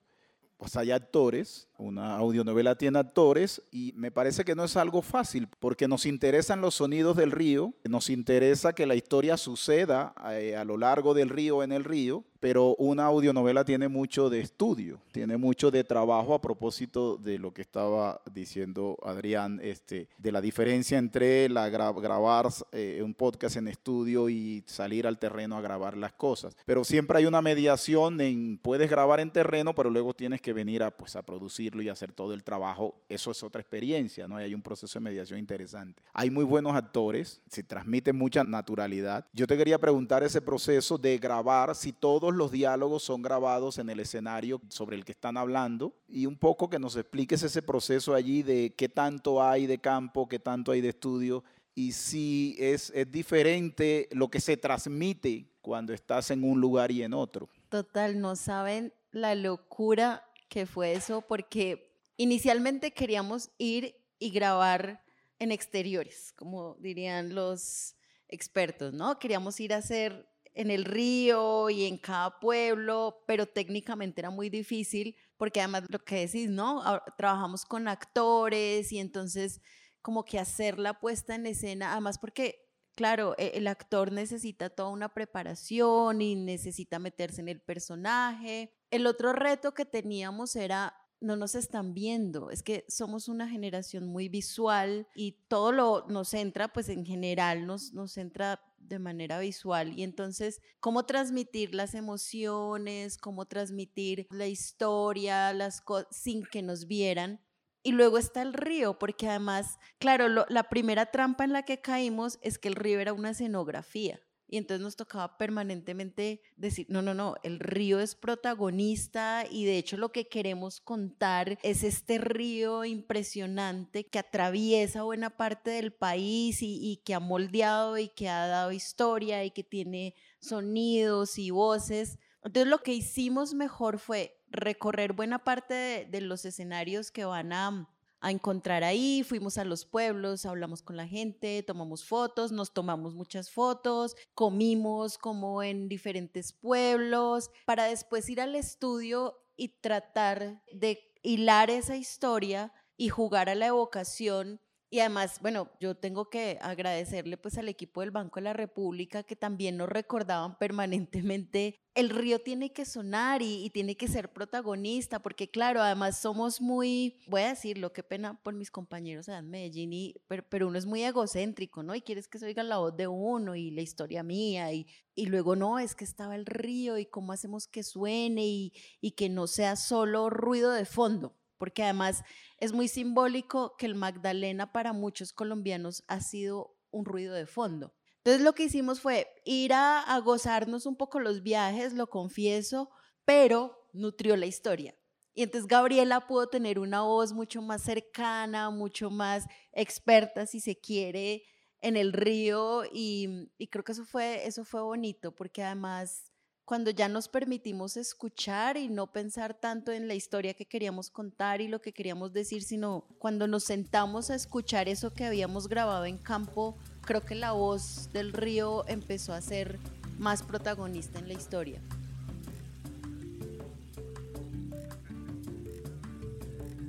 Pues hay actores, una audionovela tiene actores y me parece que no es algo fácil porque nos interesan los sonidos del río, nos interesa que la historia suceda eh, a lo largo del río en el río pero una audionovela tiene mucho de estudio, tiene mucho de trabajo a propósito de lo que estaba diciendo Adrián, este, de la diferencia entre grabar eh, un podcast en estudio y salir al terreno a grabar las cosas. Pero siempre hay una mediación en, puedes grabar en terreno, pero luego tienes que venir a, pues, a producirlo y hacer todo el trabajo. Eso es otra experiencia, ¿no? hay un proceso de mediación interesante. Hay muy buenos actores, se transmite mucha naturalidad. Yo te quería preguntar ese proceso de grabar, si todos los diálogos son grabados en el escenario sobre el que están hablando y un poco que nos expliques ese proceso allí de qué tanto hay de campo, qué tanto hay de estudio y si es, es diferente lo que se transmite cuando estás en un lugar y en otro. Total, no saben la locura que fue eso porque inicialmente queríamos ir y grabar en exteriores, como dirían los expertos, ¿no? Queríamos ir a hacer en el río y en cada pueblo, pero técnicamente era muy difícil porque además lo que decís, ¿no? Trabajamos con actores y entonces como que hacer la puesta en escena, además porque claro, e, el actor necesita toda una preparación y necesita meterse en el personaje. El otro reto que teníamos era no nos están viendo, es que somos una generación muy visual y todo lo nos entra, pues en general nos, nos entra de manera visual y entonces cómo transmitir las emociones, cómo transmitir la historia, las sin que nos vieran. Y luego está el río, porque además, claro, la primera trampa en la que caímos es que el río era una escenografía. Y entonces nos tocaba permanentemente decir, no, no, no, el río es protagonista y de hecho lo que queremos contar es este río impresionante que atraviesa buena parte del país y, que ha moldeado y que ha dado historia y que tiene sonidos y voces. Entonces lo que hicimos mejor fue recorrer buena parte de, de los escenarios que van a a encontrar ahí, fuimos a los pueblos, hablamos con la gente, tomamos fotos, nos tomamos muchas fotos, comimos como en diferentes pueblos, para después ir al estudio y tratar de hilar esa historia y jugar a la evocación y además, bueno, yo tengo que agradecerle pues al equipo del Banco de la República que también nos recordaban permanentemente, el río tiene que sonar y, tiene que ser protagonista, porque claro, además somos muy, voy a decirlo, qué pena por mis compañeros de Medellín, y, pero, uno es muy egocéntrico, ¿no? Y quieres que se oiga la voz de uno y la historia mía, y, y luego no, es que estaba el río y cómo hacemos que suene y, y que no sea solo ruido de fondo porque además es muy simbólico que el Magdalena para muchos colombianos ha sido un ruido de fondo. Entonces lo que hicimos fue ir a, gozarnos un poco los viajes, lo confieso, pero nutrió la historia. Y entonces Gabriela pudo tener una voz mucho más cercana, mucho más experta, si se quiere, en el río y, y creo que eso fue, eso fue bonito porque además cuando ya nos permitimos escuchar y no pensar tanto en la historia que queríamos contar y lo que queríamos decir, sino cuando nos sentamos a escuchar eso que habíamos grabado en campo, creo que la voz del río empezó a ser más protagonista en la historia.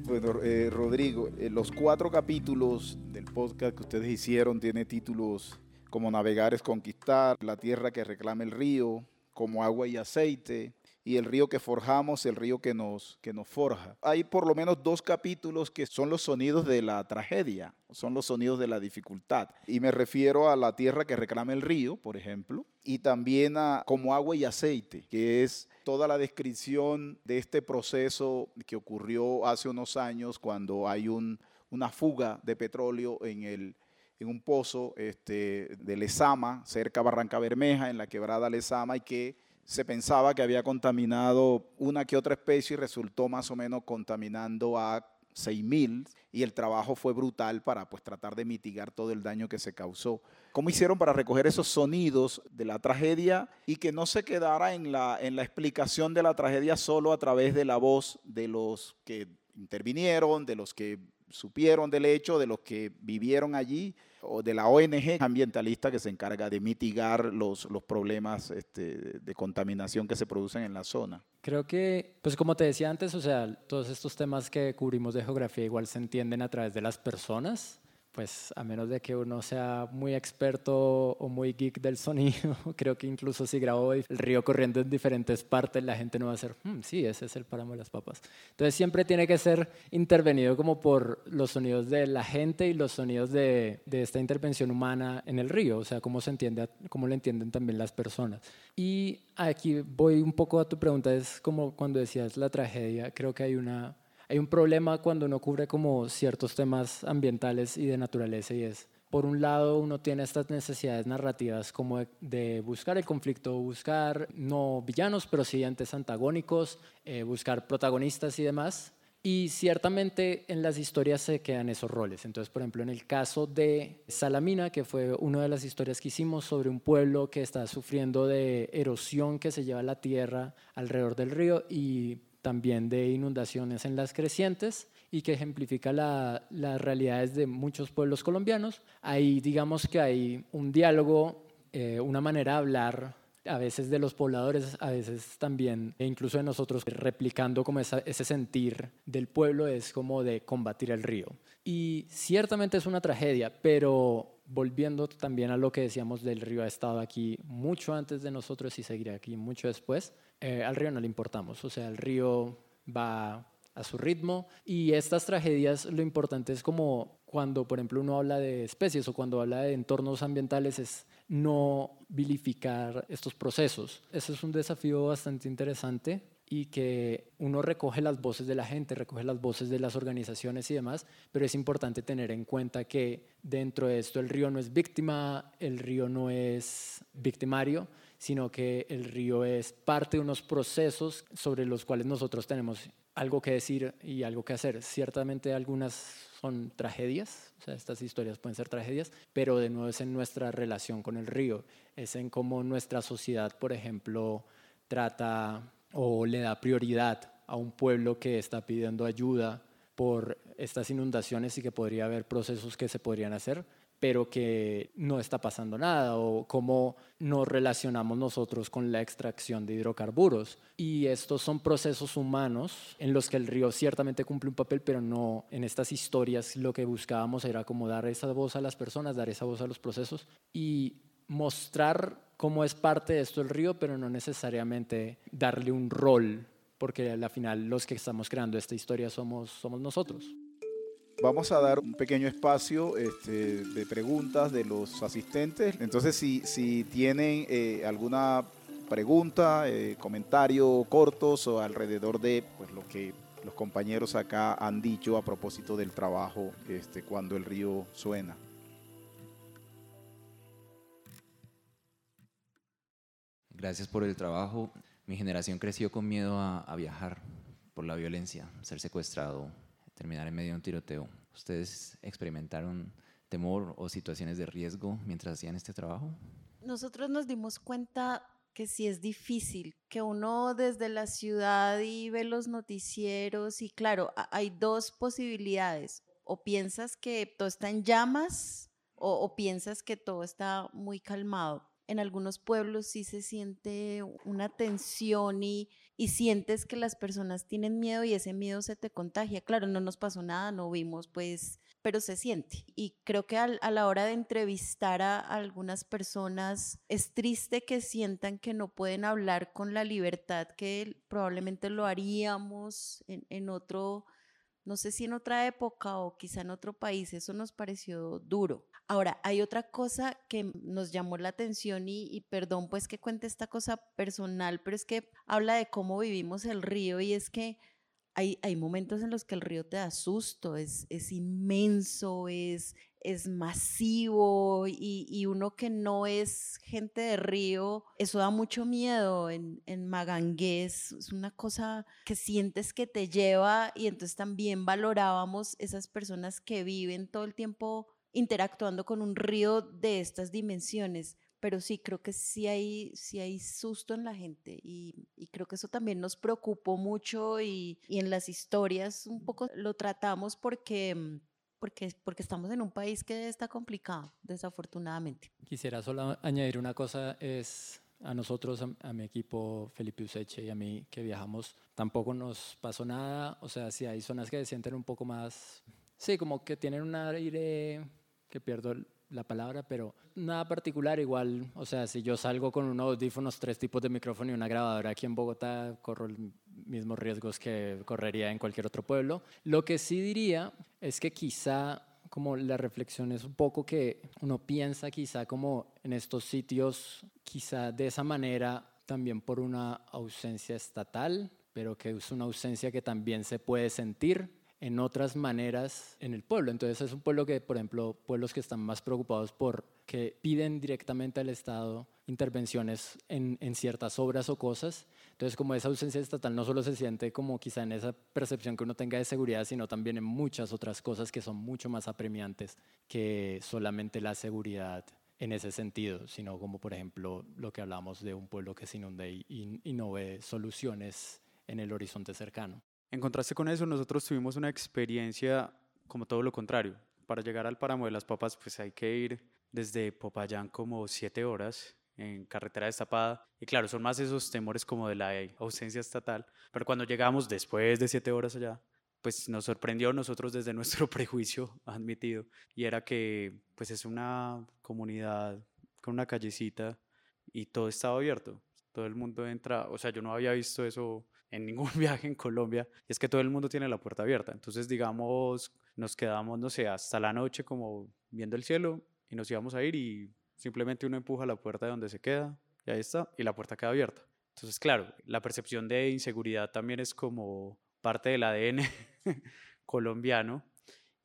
Bueno, eh, Rodrigo, eh, los cuatro capítulos del podcast que ustedes hicieron tiene títulos como Navegar es conquistar, La tierra que reclama el río, como agua y aceite, y el río que forjamos, el río que nos, que nos forja. Hay por lo menos dos capítulos que son los sonidos de la tragedia, son los sonidos de la dificultad. Y me refiero a la tierra que reclama el río, por ejemplo, y también a como agua y aceite, que es toda la descripción de este proceso que ocurrió hace unos años cuando hay un, una fuga de petróleo en el, en un pozo este, de Lezama, cerca a Barranca Bermeja, en la quebrada Lezama, y que se pensaba que había contaminado una que otra especie y resultó más o menos contaminando a 6.000 y el trabajo fue brutal para pues tratar de mitigar todo el daño que se causó. ¿Cómo hicieron para recoger esos sonidos de la tragedia y que no se quedara en la, en la explicación de la tragedia solo a través de la voz de los que intervinieron, de los que supieron del hecho, de los que vivieron allí o de la ONG ambientalista que se encarga de mitigar los, los problemas este, de contaminación que se producen en la zona. Creo que, pues como te decía antes, o sea, todos estos temas que cubrimos de geografía igual se entienden a través de las personas pues a menos de que uno sea muy experto o muy geek del sonido, creo que incluso si grabo el río corriendo en diferentes partes, la gente no va a decir, hmm, sí, ese es el páramo de las papas. Entonces siempre tiene que ser intervenido como por los sonidos de la gente y los sonidos de, de esta intervención humana en el río, o sea, cómo se entiende, cómo lo entienden también las personas. Y aquí voy un poco a tu pregunta, es como cuando decías la tragedia, creo que hay una hay un problema cuando uno cubre como ciertos temas ambientales y de naturaleza y es, por un lado, uno tiene estas necesidades narrativas como de, buscar el conflicto, buscar no villanos, pero sí antagónicos, eh, buscar protagonistas y demás. Y ciertamente en las historias se quedan esos roles. Entonces, por ejemplo, en el caso de Salamina, que fue una de las historias que hicimos sobre un pueblo que está sufriendo de erosión que se lleva la tierra alrededor del río y también de inundaciones en las crecientes y que ejemplifica las realidades de muchos pueblos colombianos. Ahí digamos que hay un diálogo, eh, una manera de hablar a veces de los pobladores, a veces también, e incluso de nosotros, replicando como ese sentir del pueblo, es como de combatir el río. Y ciertamente es una tragedia, pero volviendo también a lo que decíamos del río, ha estado aquí mucho antes de nosotros y seguirá aquí mucho después. Eh, al río no le importamos, o sea, el río va a su ritmo y estas tragedias lo importante es como cuando, por ejemplo, uno habla de especies o cuando habla de entornos ambientales es no vilificar estos procesos. Ese es un desafío bastante interesante y que uno recoge las voces de la gente, recoge las voces de las organizaciones y demás, pero es importante tener en cuenta que dentro de esto el río no es víctima, el río no es victimario, sino que el río es parte de unos procesos sobre los cuales nosotros tenemos algo que decir y algo que hacer. Ciertamente algunas son tragedias, o sea, estas historias pueden ser tragedias, pero de nuevo es en nuestra relación con el río, es en cómo nuestra sociedad, por ejemplo, trata o le da prioridad a un pueblo que está pidiendo ayuda por estas inundaciones y que podría haber procesos que se podrían hacer pero que no está pasando nada, o cómo nos relacionamos nosotros con la extracción de hidrocarburos. Y estos son procesos humanos en los que el río ciertamente cumple un papel, pero no en estas historias lo que buscábamos era como dar esa voz a las personas, dar esa voz a los procesos y mostrar cómo es parte de esto el río, pero no necesariamente darle un rol, porque al final los que estamos creando esta historia somos, somos nosotros. Vamos a dar un pequeño espacio este, de preguntas de los asistentes. Entonces, si, si tienen eh, alguna pregunta, eh, comentario cortos o alrededor de pues, lo que los compañeros acá han dicho a propósito del trabajo este, cuando el río suena. Gracias por el trabajo. Mi generación creció con miedo a, viajar por la violencia, ser secuestrado, terminar en medio de un tiroteo. ¿Ustedes experimentaron temor o situaciones de riesgo mientras hacían este trabajo? Nosotros nos dimos cuenta que sí es difícil, que uno desde la ciudad y ve los noticieros y claro, hay dos posibilidades. O piensas que todo está en llamas o piensas que todo está muy calmado en algunos pueblos sí se siente una tensión y, y, sientes que las personas tienen miedo y ese miedo se te contagia. Claro, no nos pasó nada, no vimos, pues, pero se siente. Y creo que a la hora de entrevistar a, algunas personas es triste que sientan que no pueden hablar con la libertad que probablemente lo haríamos en, en otro no sé si en otra época o quizá en otro país, eso nos pareció duro. Ahora, hay otra cosa que nos llamó la atención y, perdón pues que cuente esta cosa personal, pero es que habla de cómo vivimos el río y es que hay, hay momentos en los que el río te da susto, es, es inmenso, es, es masivo y, y, uno que no es gente de río, eso da mucho miedo en, en Magangués, es una cosa que sientes que te lleva y entonces también valorábamos esas personas que viven todo el tiempo interactuando con un río de estas dimensiones. pero sí, creo que sí hay, sí hay susto en la gente y, y creo que eso también nos preocupó mucho y, y en las historias un poco lo tratamos porque mm, porque, porque estamos en un país que está complicado, desafortunadamente. Quisiera solo añadir una cosa, es a nosotros, a, mi equipo, Felipe Useche y a mí que viajamos, tampoco nos pasó nada, o sea, si hay zonas que se sienten un poco más, sí, como que tienen un aire, que pierdo la palabra, pero nada particular igual, o sea, si yo salgo con unos audífonos, tres tipos de micrófono y una grabadora aquí en Bogotá, corro los mismos riesgos que correría en cualquier otro pueblo. Lo que sí diría es que quizá como la reflexión es un poco que uno piensa quizá como en estos sitios, quizá de esa manera también por una ausencia estatal, pero que es una ausencia que también se puede sentir en otras maneras en el pueblo. Entonces es un pueblo que, por ejemplo, pueblos que están más preocupados por que piden directamente al Estado intervenciones en, en, ciertas obras o cosas. Entonces, como esa ausencia estatal no solo se siente como quizá en esa percepción que uno tenga de seguridad, sino también en muchas otras cosas que son mucho más apremiantes que solamente la seguridad en ese sentido, sino como por ejemplo lo que hablamos de un pueblo que se inunda y, y no ve soluciones en el horizonte cercano. En contraste con eso, nosotros tuvimos una experiencia como todo lo contrario. Para llegar al páramo de las papas, pues hay que ir desde Popayán como siete horas en carretera destapada. Y claro, son más esos temores como de la ausencia estatal. Pero cuando llegamos después de siete horas allá, pues nos sorprendió nosotros desde nuestro prejuicio admitido. Y era que pues es una comunidad con una callecita y todo estaba abierto. Todo el mundo entra, o sea, yo no había visto eso en ningún viaje en Colombia, es que todo el mundo tiene la puerta abierta. Entonces, digamos, nos quedamos, no sé, hasta la noche como viendo el cielo y nos íbamos a ir y simplemente uno empuja la puerta de donde se queda y ahí está, y la puerta queda abierta. Entonces, claro, la percepción de inseguridad también es como parte del ADN colombiano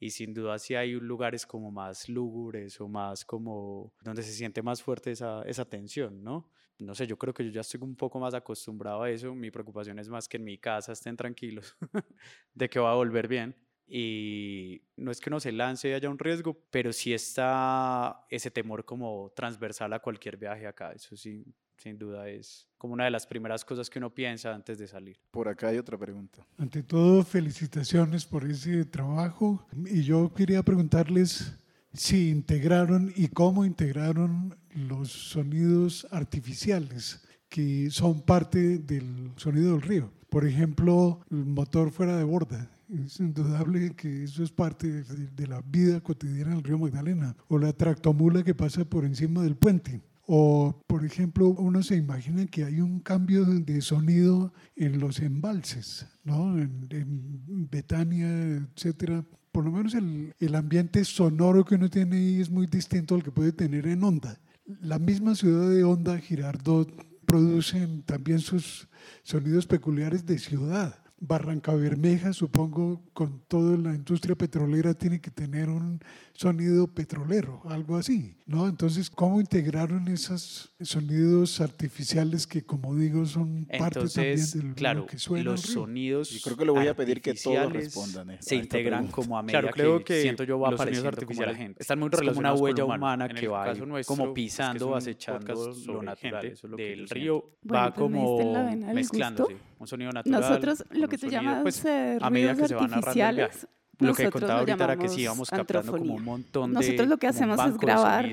y sin duda sí hay lugares como más lúgubres o más como donde se siente más fuerte esa, esa tensión, ¿no? No sé, yo creo que yo ya estoy un poco más acostumbrado a eso. Mi preocupación es más que en mi casa estén tranquilos de que va a volver bien. Y no es que no se lance y haya un riesgo, pero sí está ese temor como transversal a cualquier viaje acá. Eso sí, sin duda es como una de las primeras cosas que uno piensa antes de salir. Por acá hay otra pregunta. Ante todo, felicitaciones por ese trabajo. Y yo quería preguntarles si integraron y cómo integraron los sonidos artificiales que son parte del sonido del río. Por ejemplo, el motor fuera de borda. Es indudable que eso es parte de, la vida cotidiana del río Magdalena. O la tractomula que pasa por encima del puente. O, por ejemplo, uno se imagina que hay un cambio de sonido en los embalses, ¿no? En, en Betania, etcétera, por lo menos el, el, ambiente sonoro que uno tiene ahí es muy distinto al que puede tener en Onda. La misma ciudad de Onda, Girardot, producen también sus sonidos peculiares de ciudad. Barranca Bermeja, supongo, con toda la industria petrolera, tiene que tener un sonido petrolero, algo así, ¿no? Entonces, ¿cómo integraron esos sonidos artificiales que, como digo, son parte también del claro, que suena los sonidos Y creo que le voy a pedir que todos respondan. Se integran como a medida claro, creo que, siento yo va los sonidos artificiales gente. están muy relacionados como una huella humana que va como pisando, acechando lo natural del río, va como mezclándose, un sonido natural. Nosotros lo que se llama pues, van artificiales lo que contaba ahorita era que sí íbamos captando como un montón de Nosotros lo que hacemos es grabar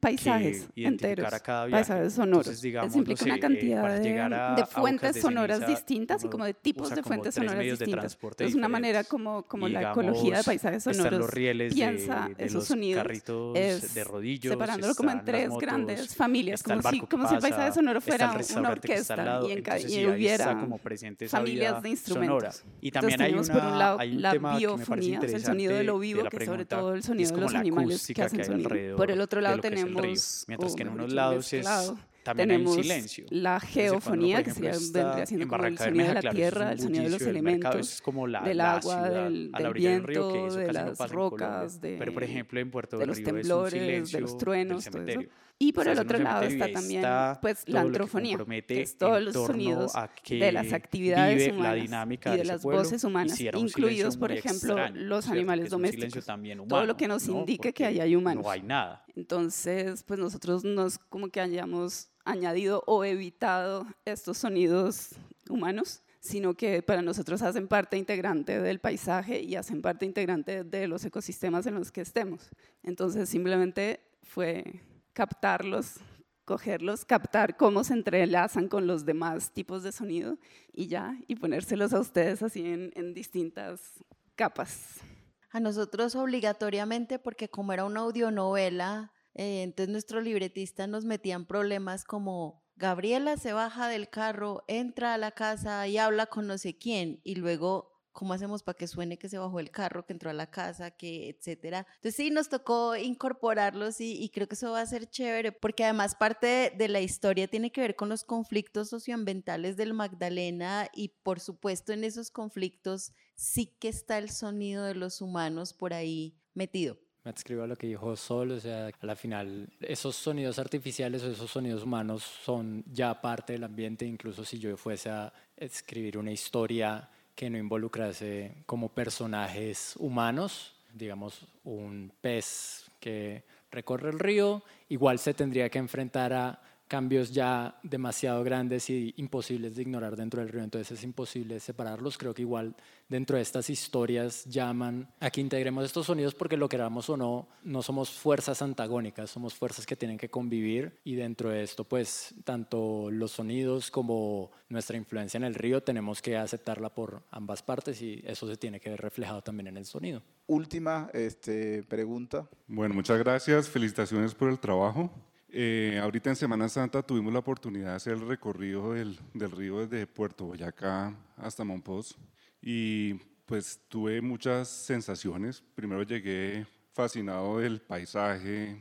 paisajes enteros, paisajes sonoros. Entonces, digamos, es implica una cantidad de, fuentes sonoras distintas y como de tipos de fuentes sonoras distintas. Es una manera como, como la ecología de paisajes sonoros piensa esos sonidos es de rodillos, separándolo como en tres grandes familias, como si, como si el paisaje sonoro fuera una orquesta y, hubiera familias de instrumentos. Y también hay un lado biofonía, el sonido de lo vivo, que sobre todo el sonido de los animales que hacen sonido. Por el otro lado tenemos, mientras que en unos lados es también tenemos silencio. la geofonía, que sería, vendría siendo como el sonido de la tierra, el sonido de los elementos, del agua, del, viento, de las rocas, de, pero por ejemplo en Puerto de los temblores, de los truenos, todo eso. Y por Está el haciendo otro lado cementerio y está también pues, la que antrofonía, compromete que es todos los sonidos de las que actividades humanas la dinámica y de ese las pueblo, voces humanas, incluidos, por ejemplo, extraño, los animales Que domésticos. también todo humano, lo que nos ¿no? indique que Porque ahí hay humanos. No hay nada. Entonces, pues nosotros nos como que hayamos añadido o evitado estos sonidos humanos, sino que para nosotros hacen parte integrante del paisaje y hacen parte integrante de los ecosistemas en los que estemos. Entonces, simplemente fue captarlos, cogerlos, captar cómo se entrelazan con los demás tipos de sonido y ya, y ponérselos a ustedes así en, distintas capas. A nosotros obligatoriamente, porque como era una audionovela, eh, entonces nuestro libretista nos metía en problemas como Gabriela se baja del carro, entra a la casa y habla con no sé quién, y luego, ¿cómo hacemos para que suene que se bajó el carro, que entró a la casa, que etcétera? Entonces sí, nos tocó incorporarlos y, y creo que eso va a ser chévere, porque además parte de, de la historia tiene que ver con los conflictos socioambientales del Magdalena y por supuesto en esos conflictos sí que está el sonido de los humanos por ahí metido. Me adscribo a lo que dijo Sol, o sea, a la final esos sonidos artificiales o esos sonidos humanos son ya parte del ambiente, incluso si yo fuese a escribir una historia que no involucrase como personajes humanos, digamos un pez que recorre el río, igual se tendría que enfrentar a cambios ya demasiado grandes y imposibles de ignorar dentro del río, entonces es imposible separarlos. Creo que igual dentro de estas historias llaman a que integremos estos sonidos porque lo queramos o no, no somos fuerzas antagónicas, somos fuerzas que tienen que convivir y dentro de esto pues tanto los sonidos como nuestra influencia en el río tenemos que aceptarla por ambas partes y eso se tiene que ver reflejado también en el sonido. Última este, pregunta. Bueno, muchas gracias. Felicitaciones por el trabajo. Eh, ahorita en Semana Santa tuvimos la oportunidad de hacer el recorrido del, río desde Puerto Boyacá hasta Monpós y pues tuve muchas sensaciones. Primero llegué fascinado del paisaje,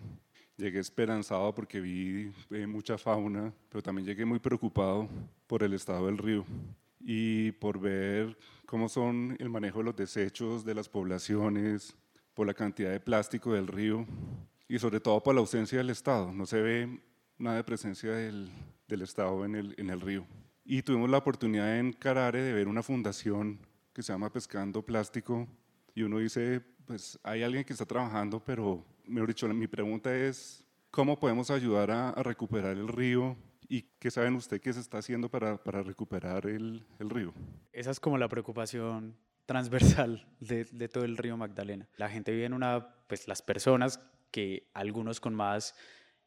llegué esperanzado porque vi eh, mucha fauna, pero también llegué muy preocupado por el estado del río y por ver cómo son el manejo de los desechos de las poblaciones, por la cantidad de plástico del río y sobre todo por la ausencia del Estado. No se ve nada de presencia del, del Estado en el, en el río. Y tuvimos la oportunidad en Carare de ver una fundación que se llama Pescando Plástico y uno dice, pues hay alguien que está trabajando, pero mejor dicho, mi pregunta es, ¿cómo podemos ayudar a, a recuperar el río? ¿Y qué saben usted que se está haciendo para, para recuperar el, el río? Esa es como la preocupación transversal de, de, todo el río Magdalena. La gente vive en una, pues las personas que algunos con más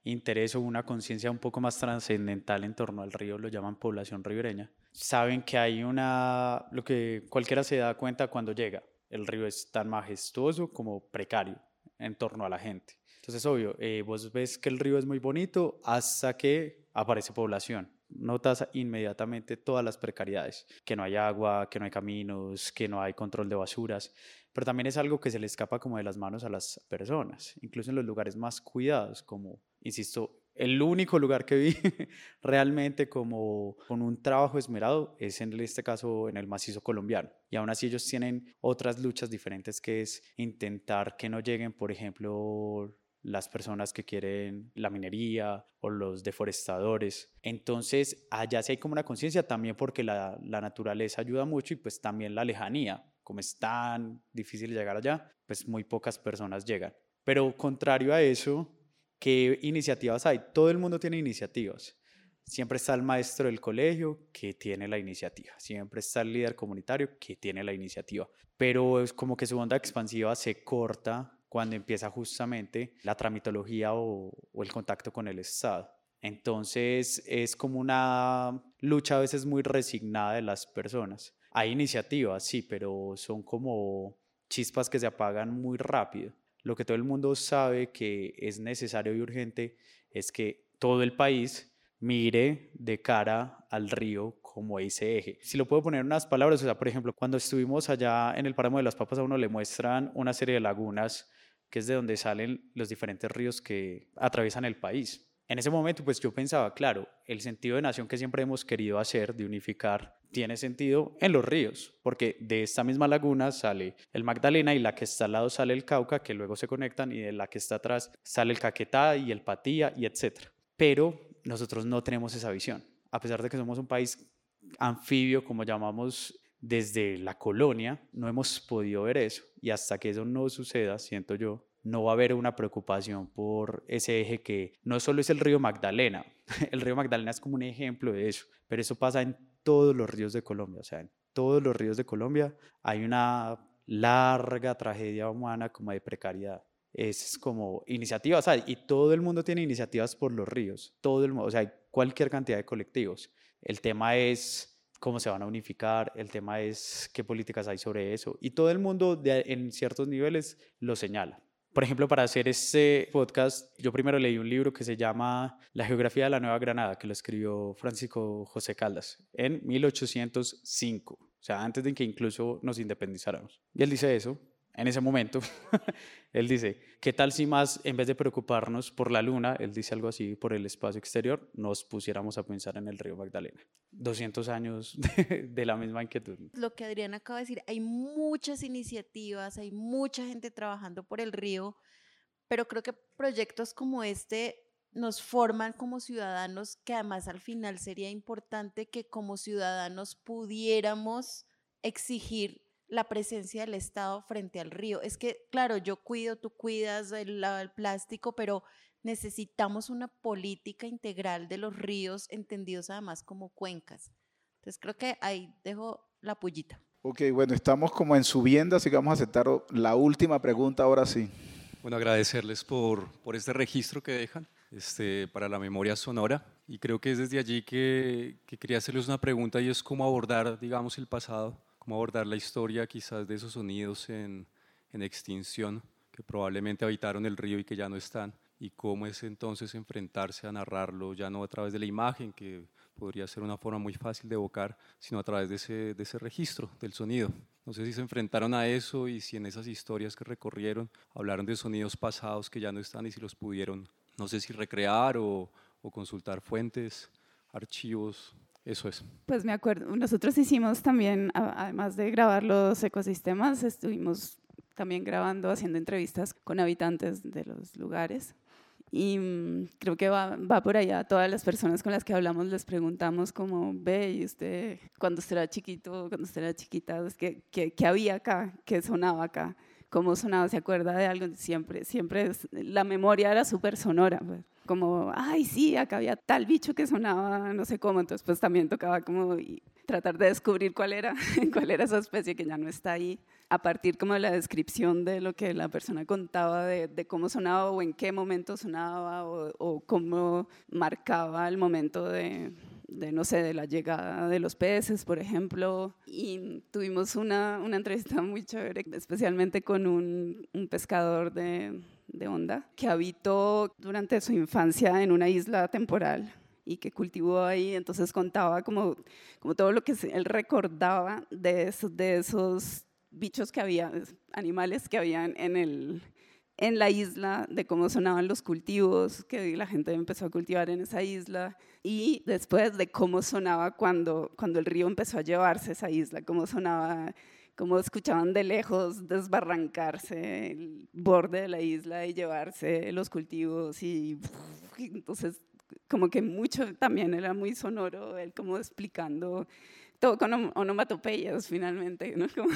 interés o una conciencia un poco más trascendental en torno al río lo llaman población ribereña, saben que hay una, lo que cualquiera se da cuenta cuando llega, el río es tan majestuoso como precario en torno a la gente. Entonces, obvio, eh, vos ves que el río es muy bonito hasta que aparece población. Notas inmediatamente todas las precariedades, que no hay agua, que no hay caminos, que no hay control de basuras, pero también es algo que se le escapa como de las manos a las personas, incluso en los lugares más cuidados, como, insisto, el único lugar que vi realmente como con un trabajo esmerado es en este caso en el macizo colombiano. Y aún así ellos tienen otras luchas diferentes que es intentar que no lleguen, por ejemplo, las personas que quieren la minería o los deforestadores. Entonces, allá sí hay como una conciencia también porque la, la, naturaleza ayuda mucho y pues también la lejanía. Como es tan difícil llegar allá, pues muy pocas personas llegan. Pero contrario a eso, ¿qué iniciativas hay? Todo el mundo tiene iniciativas. Siempre está el maestro del colegio que tiene la iniciativa. Siempre está el líder comunitario que tiene la iniciativa. Pero es como que su onda expansiva se corta cuando empieza justamente la tramitología o, o, el contacto con el Estado. Entonces es como una lucha a veces muy resignada de las personas. Hay iniciativas, sí, pero son como chispas que se apagan muy rápido. Lo que todo el mundo sabe que es necesario y urgente es que todo el país mire de cara al río como ese eje. Si lo puedo poner en unas palabras, o sea, por ejemplo, cuando estuvimos allá en el páramo de las papas a uno le muestran una serie de lagunas que es de donde salen los diferentes ríos que atraviesan el país. En ese momento, pues yo pensaba, claro, el sentido de nación que siempre hemos querido hacer, de unificar, tiene sentido en los ríos, porque de esta misma laguna sale el Magdalena y la que está al lado sale el Cauca, que luego se conectan, y de la que está atrás sale el Caquetá y el Patía y etcétera. Pero nosotros no tenemos esa visión, a pesar de que somos un país anfibio, como llamamos desde la colonia, no hemos podido ver eso. Y hasta que eso no suceda, siento yo, no va a haber una preocupación por ese eje que no solo es el río Magdalena, el río Magdalena es como un ejemplo de eso, pero eso pasa en todos los ríos de Colombia, o sea, en todos los ríos de Colombia hay una larga tragedia humana como de precariedad. Es como iniciativas, y todo el mundo tiene iniciativas por los ríos, todo el mundo, o sea, hay cualquier cantidad de colectivos. El tema es cómo se van a unificar, el tema es qué políticas hay sobre eso, y todo el mundo en ciertos niveles lo señala. Por ejemplo, para hacer este podcast, yo primero leí un libro que se llama La geografía de la Nueva Granada, que lo escribió Francisco José Caldas en 1805, o sea, antes de que incluso nos independizáramos. Y él dice eso, en ese momento, él dice, ¿qué tal si más, en vez de preocuparnos por la luna, él dice algo así, por el espacio exterior, nos pusiéramos a pensar en el río Magdalena? 200 años de, la misma inquietud. Lo que Adriana acaba de decir, hay muchas iniciativas, hay mucha gente trabajando por el río, pero creo que proyectos como este nos forman como ciudadanos, que además al final sería importante que como ciudadanos pudiéramos exigir la presencia del Estado frente al río. Es que, claro, yo cuido, tú cuidas el, el, plástico, pero necesitamos una política integral de los ríos, entendidos además como cuencas. Entonces creo que ahí dejo la pullita. Ok, bueno, estamos como en subiendo, así que vamos a aceptar la última pregunta ahora sí. Bueno, agradecerles por, por este registro que dejan este, para la memoria sonora. Y creo que es desde allí que, que quería hacerles una pregunta y es cómo abordar, digamos, el pasado cómo abordar la historia quizás de esos sonidos en, en extinción que probablemente habitaron el río y que ya no están, y cómo es entonces enfrentarse a narrarlo ya no a través de la imagen, que podría ser una forma muy fácil de evocar, sino a través de ese, de ese registro del sonido. No sé si se enfrentaron a eso y si en esas historias que recorrieron hablaron de sonidos pasados que ya no están y si los pudieron, no sé si recrear o, o consultar fuentes, archivos, eso es. Pues me acuerdo, nosotros hicimos también, además de grabar los ecosistemas, estuvimos también grabando, haciendo entrevistas con habitantes de los lugares. Y mm, creo que va, por allá. Todas las personas con las que hablamos les preguntamos como, ve, ¿y usted cuando usted era chiquito, cuando usted era chiquita, ¿qué, qué, qué había acá? ¿Qué sonaba acá? ¿Cómo sonaba? ¿Se acuerda de algo? Siempre, siempre, la memoria era súper sonora. Pues como, ay, sí, acá había tal bicho que sonaba no sé cómo, entonces pues también tocaba como tratar de descubrir cuál era, cuál era esa especie que ya no está ahí, a partir como de la descripción de lo que la persona contaba de, de cómo sonaba o en qué momento sonaba o, o cómo marcaba el momento de, de, no sé, de la llegada de los peces, por ejemplo. Y tuvimos una, una entrevista muy chévere, especialmente con un, un pescador de, de onda, que habitó durante su infancia en una isla temporal y que cultivó ahí, entonces contaba como, como todo lo que él recordaba de esos, de esos bichos que había, animales que habían en, el, en la isla, de cómo sonaban los cultivos, que la gente empezó a cultivar en esa isla, y después de cómo sonaba cuando, cuando el río empezó a llevarse esa isla, cómo sonaba como escuchaban de lejos desbarrancarse el borde de la isla y llevarse los cultivos y entonces como que mucho también era muy sonoro él como explicando todo con onomatopeyas finalmente, ¿no? Como,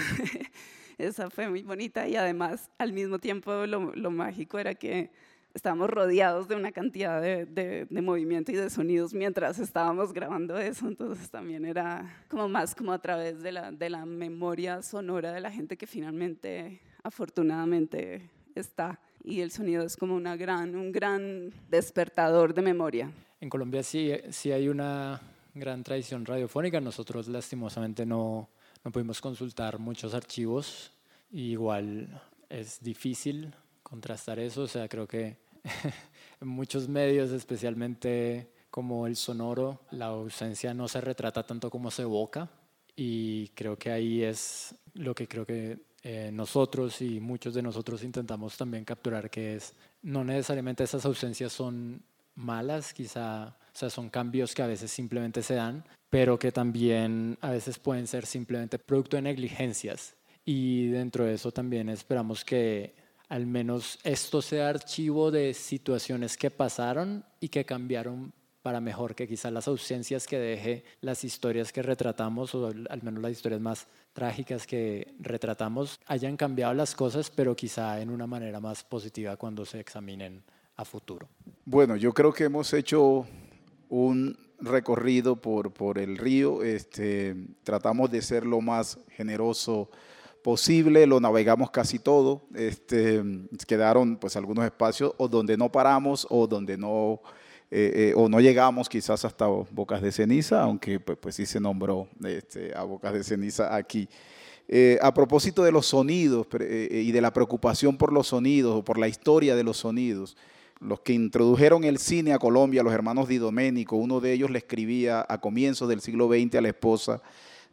esa fue muy bonita y además al mismo tiempo lo, mágico era que estábamos rodeados de una cantidad de, de, movimiento y de sonidos mientras estábamos grabando eso, entonces también era como más como a través de la, de la memoria sonora de la gente que finalmente, afortunadamente, está. Y el sonido es como una gran, un gran despertador de memoria. En Colombia sí, sí hay una gran tradición radiofónica. Nosotros lastimosamente no, no pudimos consultar muchos archivos. igual es difícil contrastar eso. O sea, creo que en muchos medios, especialmente como el sonoro, la ausencia no se retrata tanto como se evoca y creo que ahí es lo que creo que eh, nosotros y muchos de nosotros intentamos también capturar, que es no necesariamente esas ausencias son malas, quizá, o sea, son cambios que a veces simplemente se dan, pero que también a veces pueden ser simplemente producto de negligencias. Y dentro de eso también esperamos que al menos esto sea archivo de situaciones que pasaron y que cambiaron para mejor, que quizás las ausencias que deje las historias que retratamos, o al menos las historias más trágicas que retratamos, hayan cambiado las cosas, pero quizá en una manera más positiva cuando se examinen a futuro. Bueno, yo creo que hemos hecho un recorrido por, por el río, este, tratamos de ser lo más generoso posible, lo navegamos casi todo, este, quedaron pues algunos espacios o donde no paramos o donde no eh, eh, o no llegamos quizás hasta Bocas de Ceniza, aunque pues, pues sí se nombró este, a Bocas de Ceniza aquí. Eh, a propósito de los sonidos y de la preocupación por los sonidos o por la historia de los sonidos, los que introdujeron el cine a Colombia, los hermanos Di Domenico, uno de ellos le escribía a comienzos del siglo XX a la esposa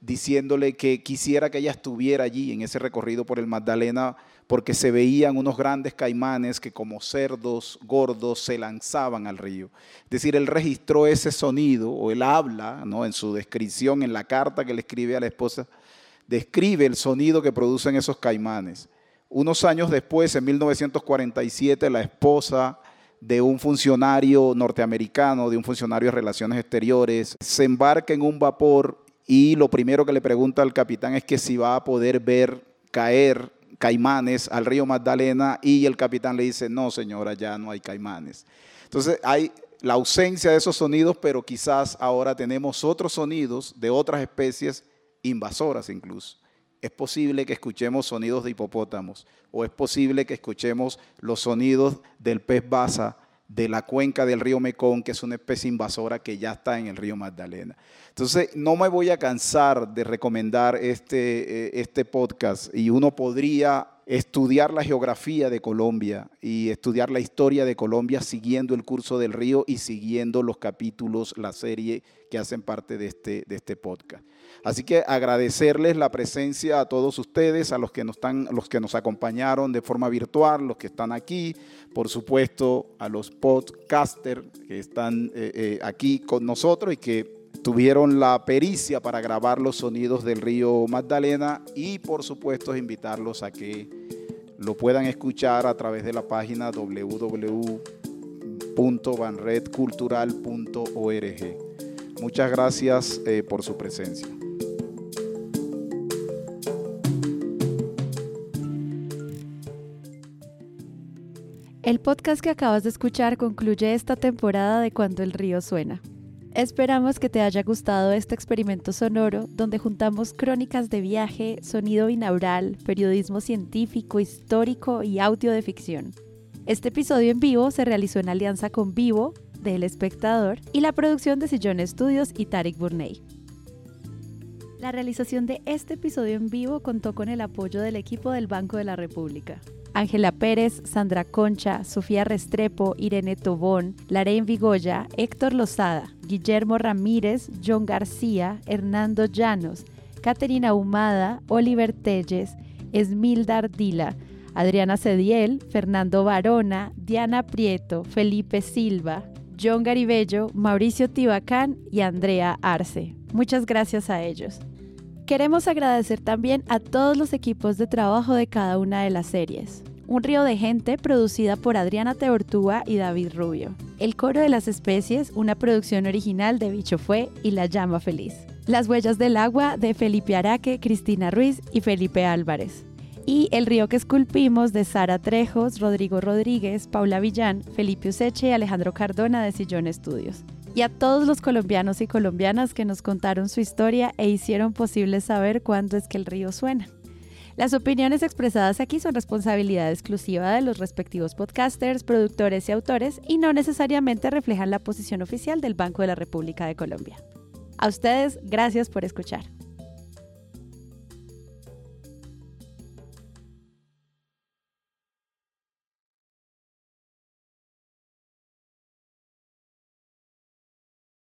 diciéndole que quisiera que ella estuviera allí en ese recorrido por el Magdalena porque se veían unos grandes caimanes que como cerdos gordos se lanzaban al río. Es decir, él registró ese sonido, o él habla ¿no? en su descripción, en la carta que le escribe a la esposa, describe el sonido que producen esos caimanes. Unos años después, en 1947, la esposa de un funcionario norteamericano, de un funcionario de relaciones exteriores, se embarca en un vapor y lo primero que le pregunta al capitán es que si va a poder ver caer caimanes al río Magdalena y el capitán le dice, no señora, ya no hay caimanes. Entonces hay la ausencia de esos sonidos, pero quizás ahora tenemos otros sonidos de otras especies invasoras incluso. Es posible que escuchemos sonidos de hipopótamos o es posible que escuchemos los sonidos del pez basa de la cuenca del río Mekong, que es una especie invasora que ya está en el río Magdalena. Entonces, no me voy a cansar de recomendar este, eh, este podcast y uno podría estudiar la geografía de Colombia y estudiar la historia de Colombia siguiendo el curso del río y siguiendo los capítulos, la serie que hacen parte de este, de este podcast. Así que agradecerles la presencia a todos ustedes, a los que nos, están, los que nos acompañaron de forma virtual, los que están aquí, por supuesto a los podcasters que están eh, eh, aquí con nosotros y que tuvieron la pericia para grabar los sonidos del río Magdalena y por supuesto invitarlos a que lo puedan escuchar a través de la página www.banredcultural.org. Muchas gracias eh, por su presencia. El podcast que acabas de escuchar concluye esta temporada de Cuando el río suena. Esperamos que te haya gustado este experimento sonoro donde juntamos crónicas de viaje, sonido binaural, periodismo científico, histórico y audio de ficción. Este episodio en vivo se realizó en alianza con Vivo, del Espectador, y la producción de Sillón Studios y Tarek Burney. La realización de este episodio en vivo contó con el apoyo del equipo del Banco de la República. Ángela Pérez, Sandra Concha, Sofía Restrepo, Irene Tobón, Larain Vigoya, Héctor Lozada, Guillermo Ramírez, John García, Hernando Llanos, Caterina Humada, Oliver Telles, Esmilda Ardila, Adriana Cediel, Fernando Barona, Diana Prieto, Felipe Silva, John Garibello, Mauricio Tibacán y Andrea Arce. Muchas gracias a ellos. Queremos agradecer también a todos los equipos de trabajo de cada una de las series. Un río de gente producida por Adriana Teortúa y David Rubio. El coro de las especies, una producción original de Bicho Fue y La Llama Feliz. Las huellas del agua de Felipe Araque, Cristina Ruiz y Felipe Álvarez. Y El río que esculpimos de Sara Trejos, Rodrigo Rodríguez, Paula Villán, Felipe Useche y Alejandro Cardona de Sillón Estudios y a todos los colombianos y colombianas que nos contaron su historia e hicieron posible saber cuándo es que el río suena. Las opiniones expresadas aquí son responsabilidad exclusiva de los respectivos podcasters, productores y autores y no necesariamente reflejan la posición oficial del Banco de la República de Colombia. A ustedes, gracias por escuchar.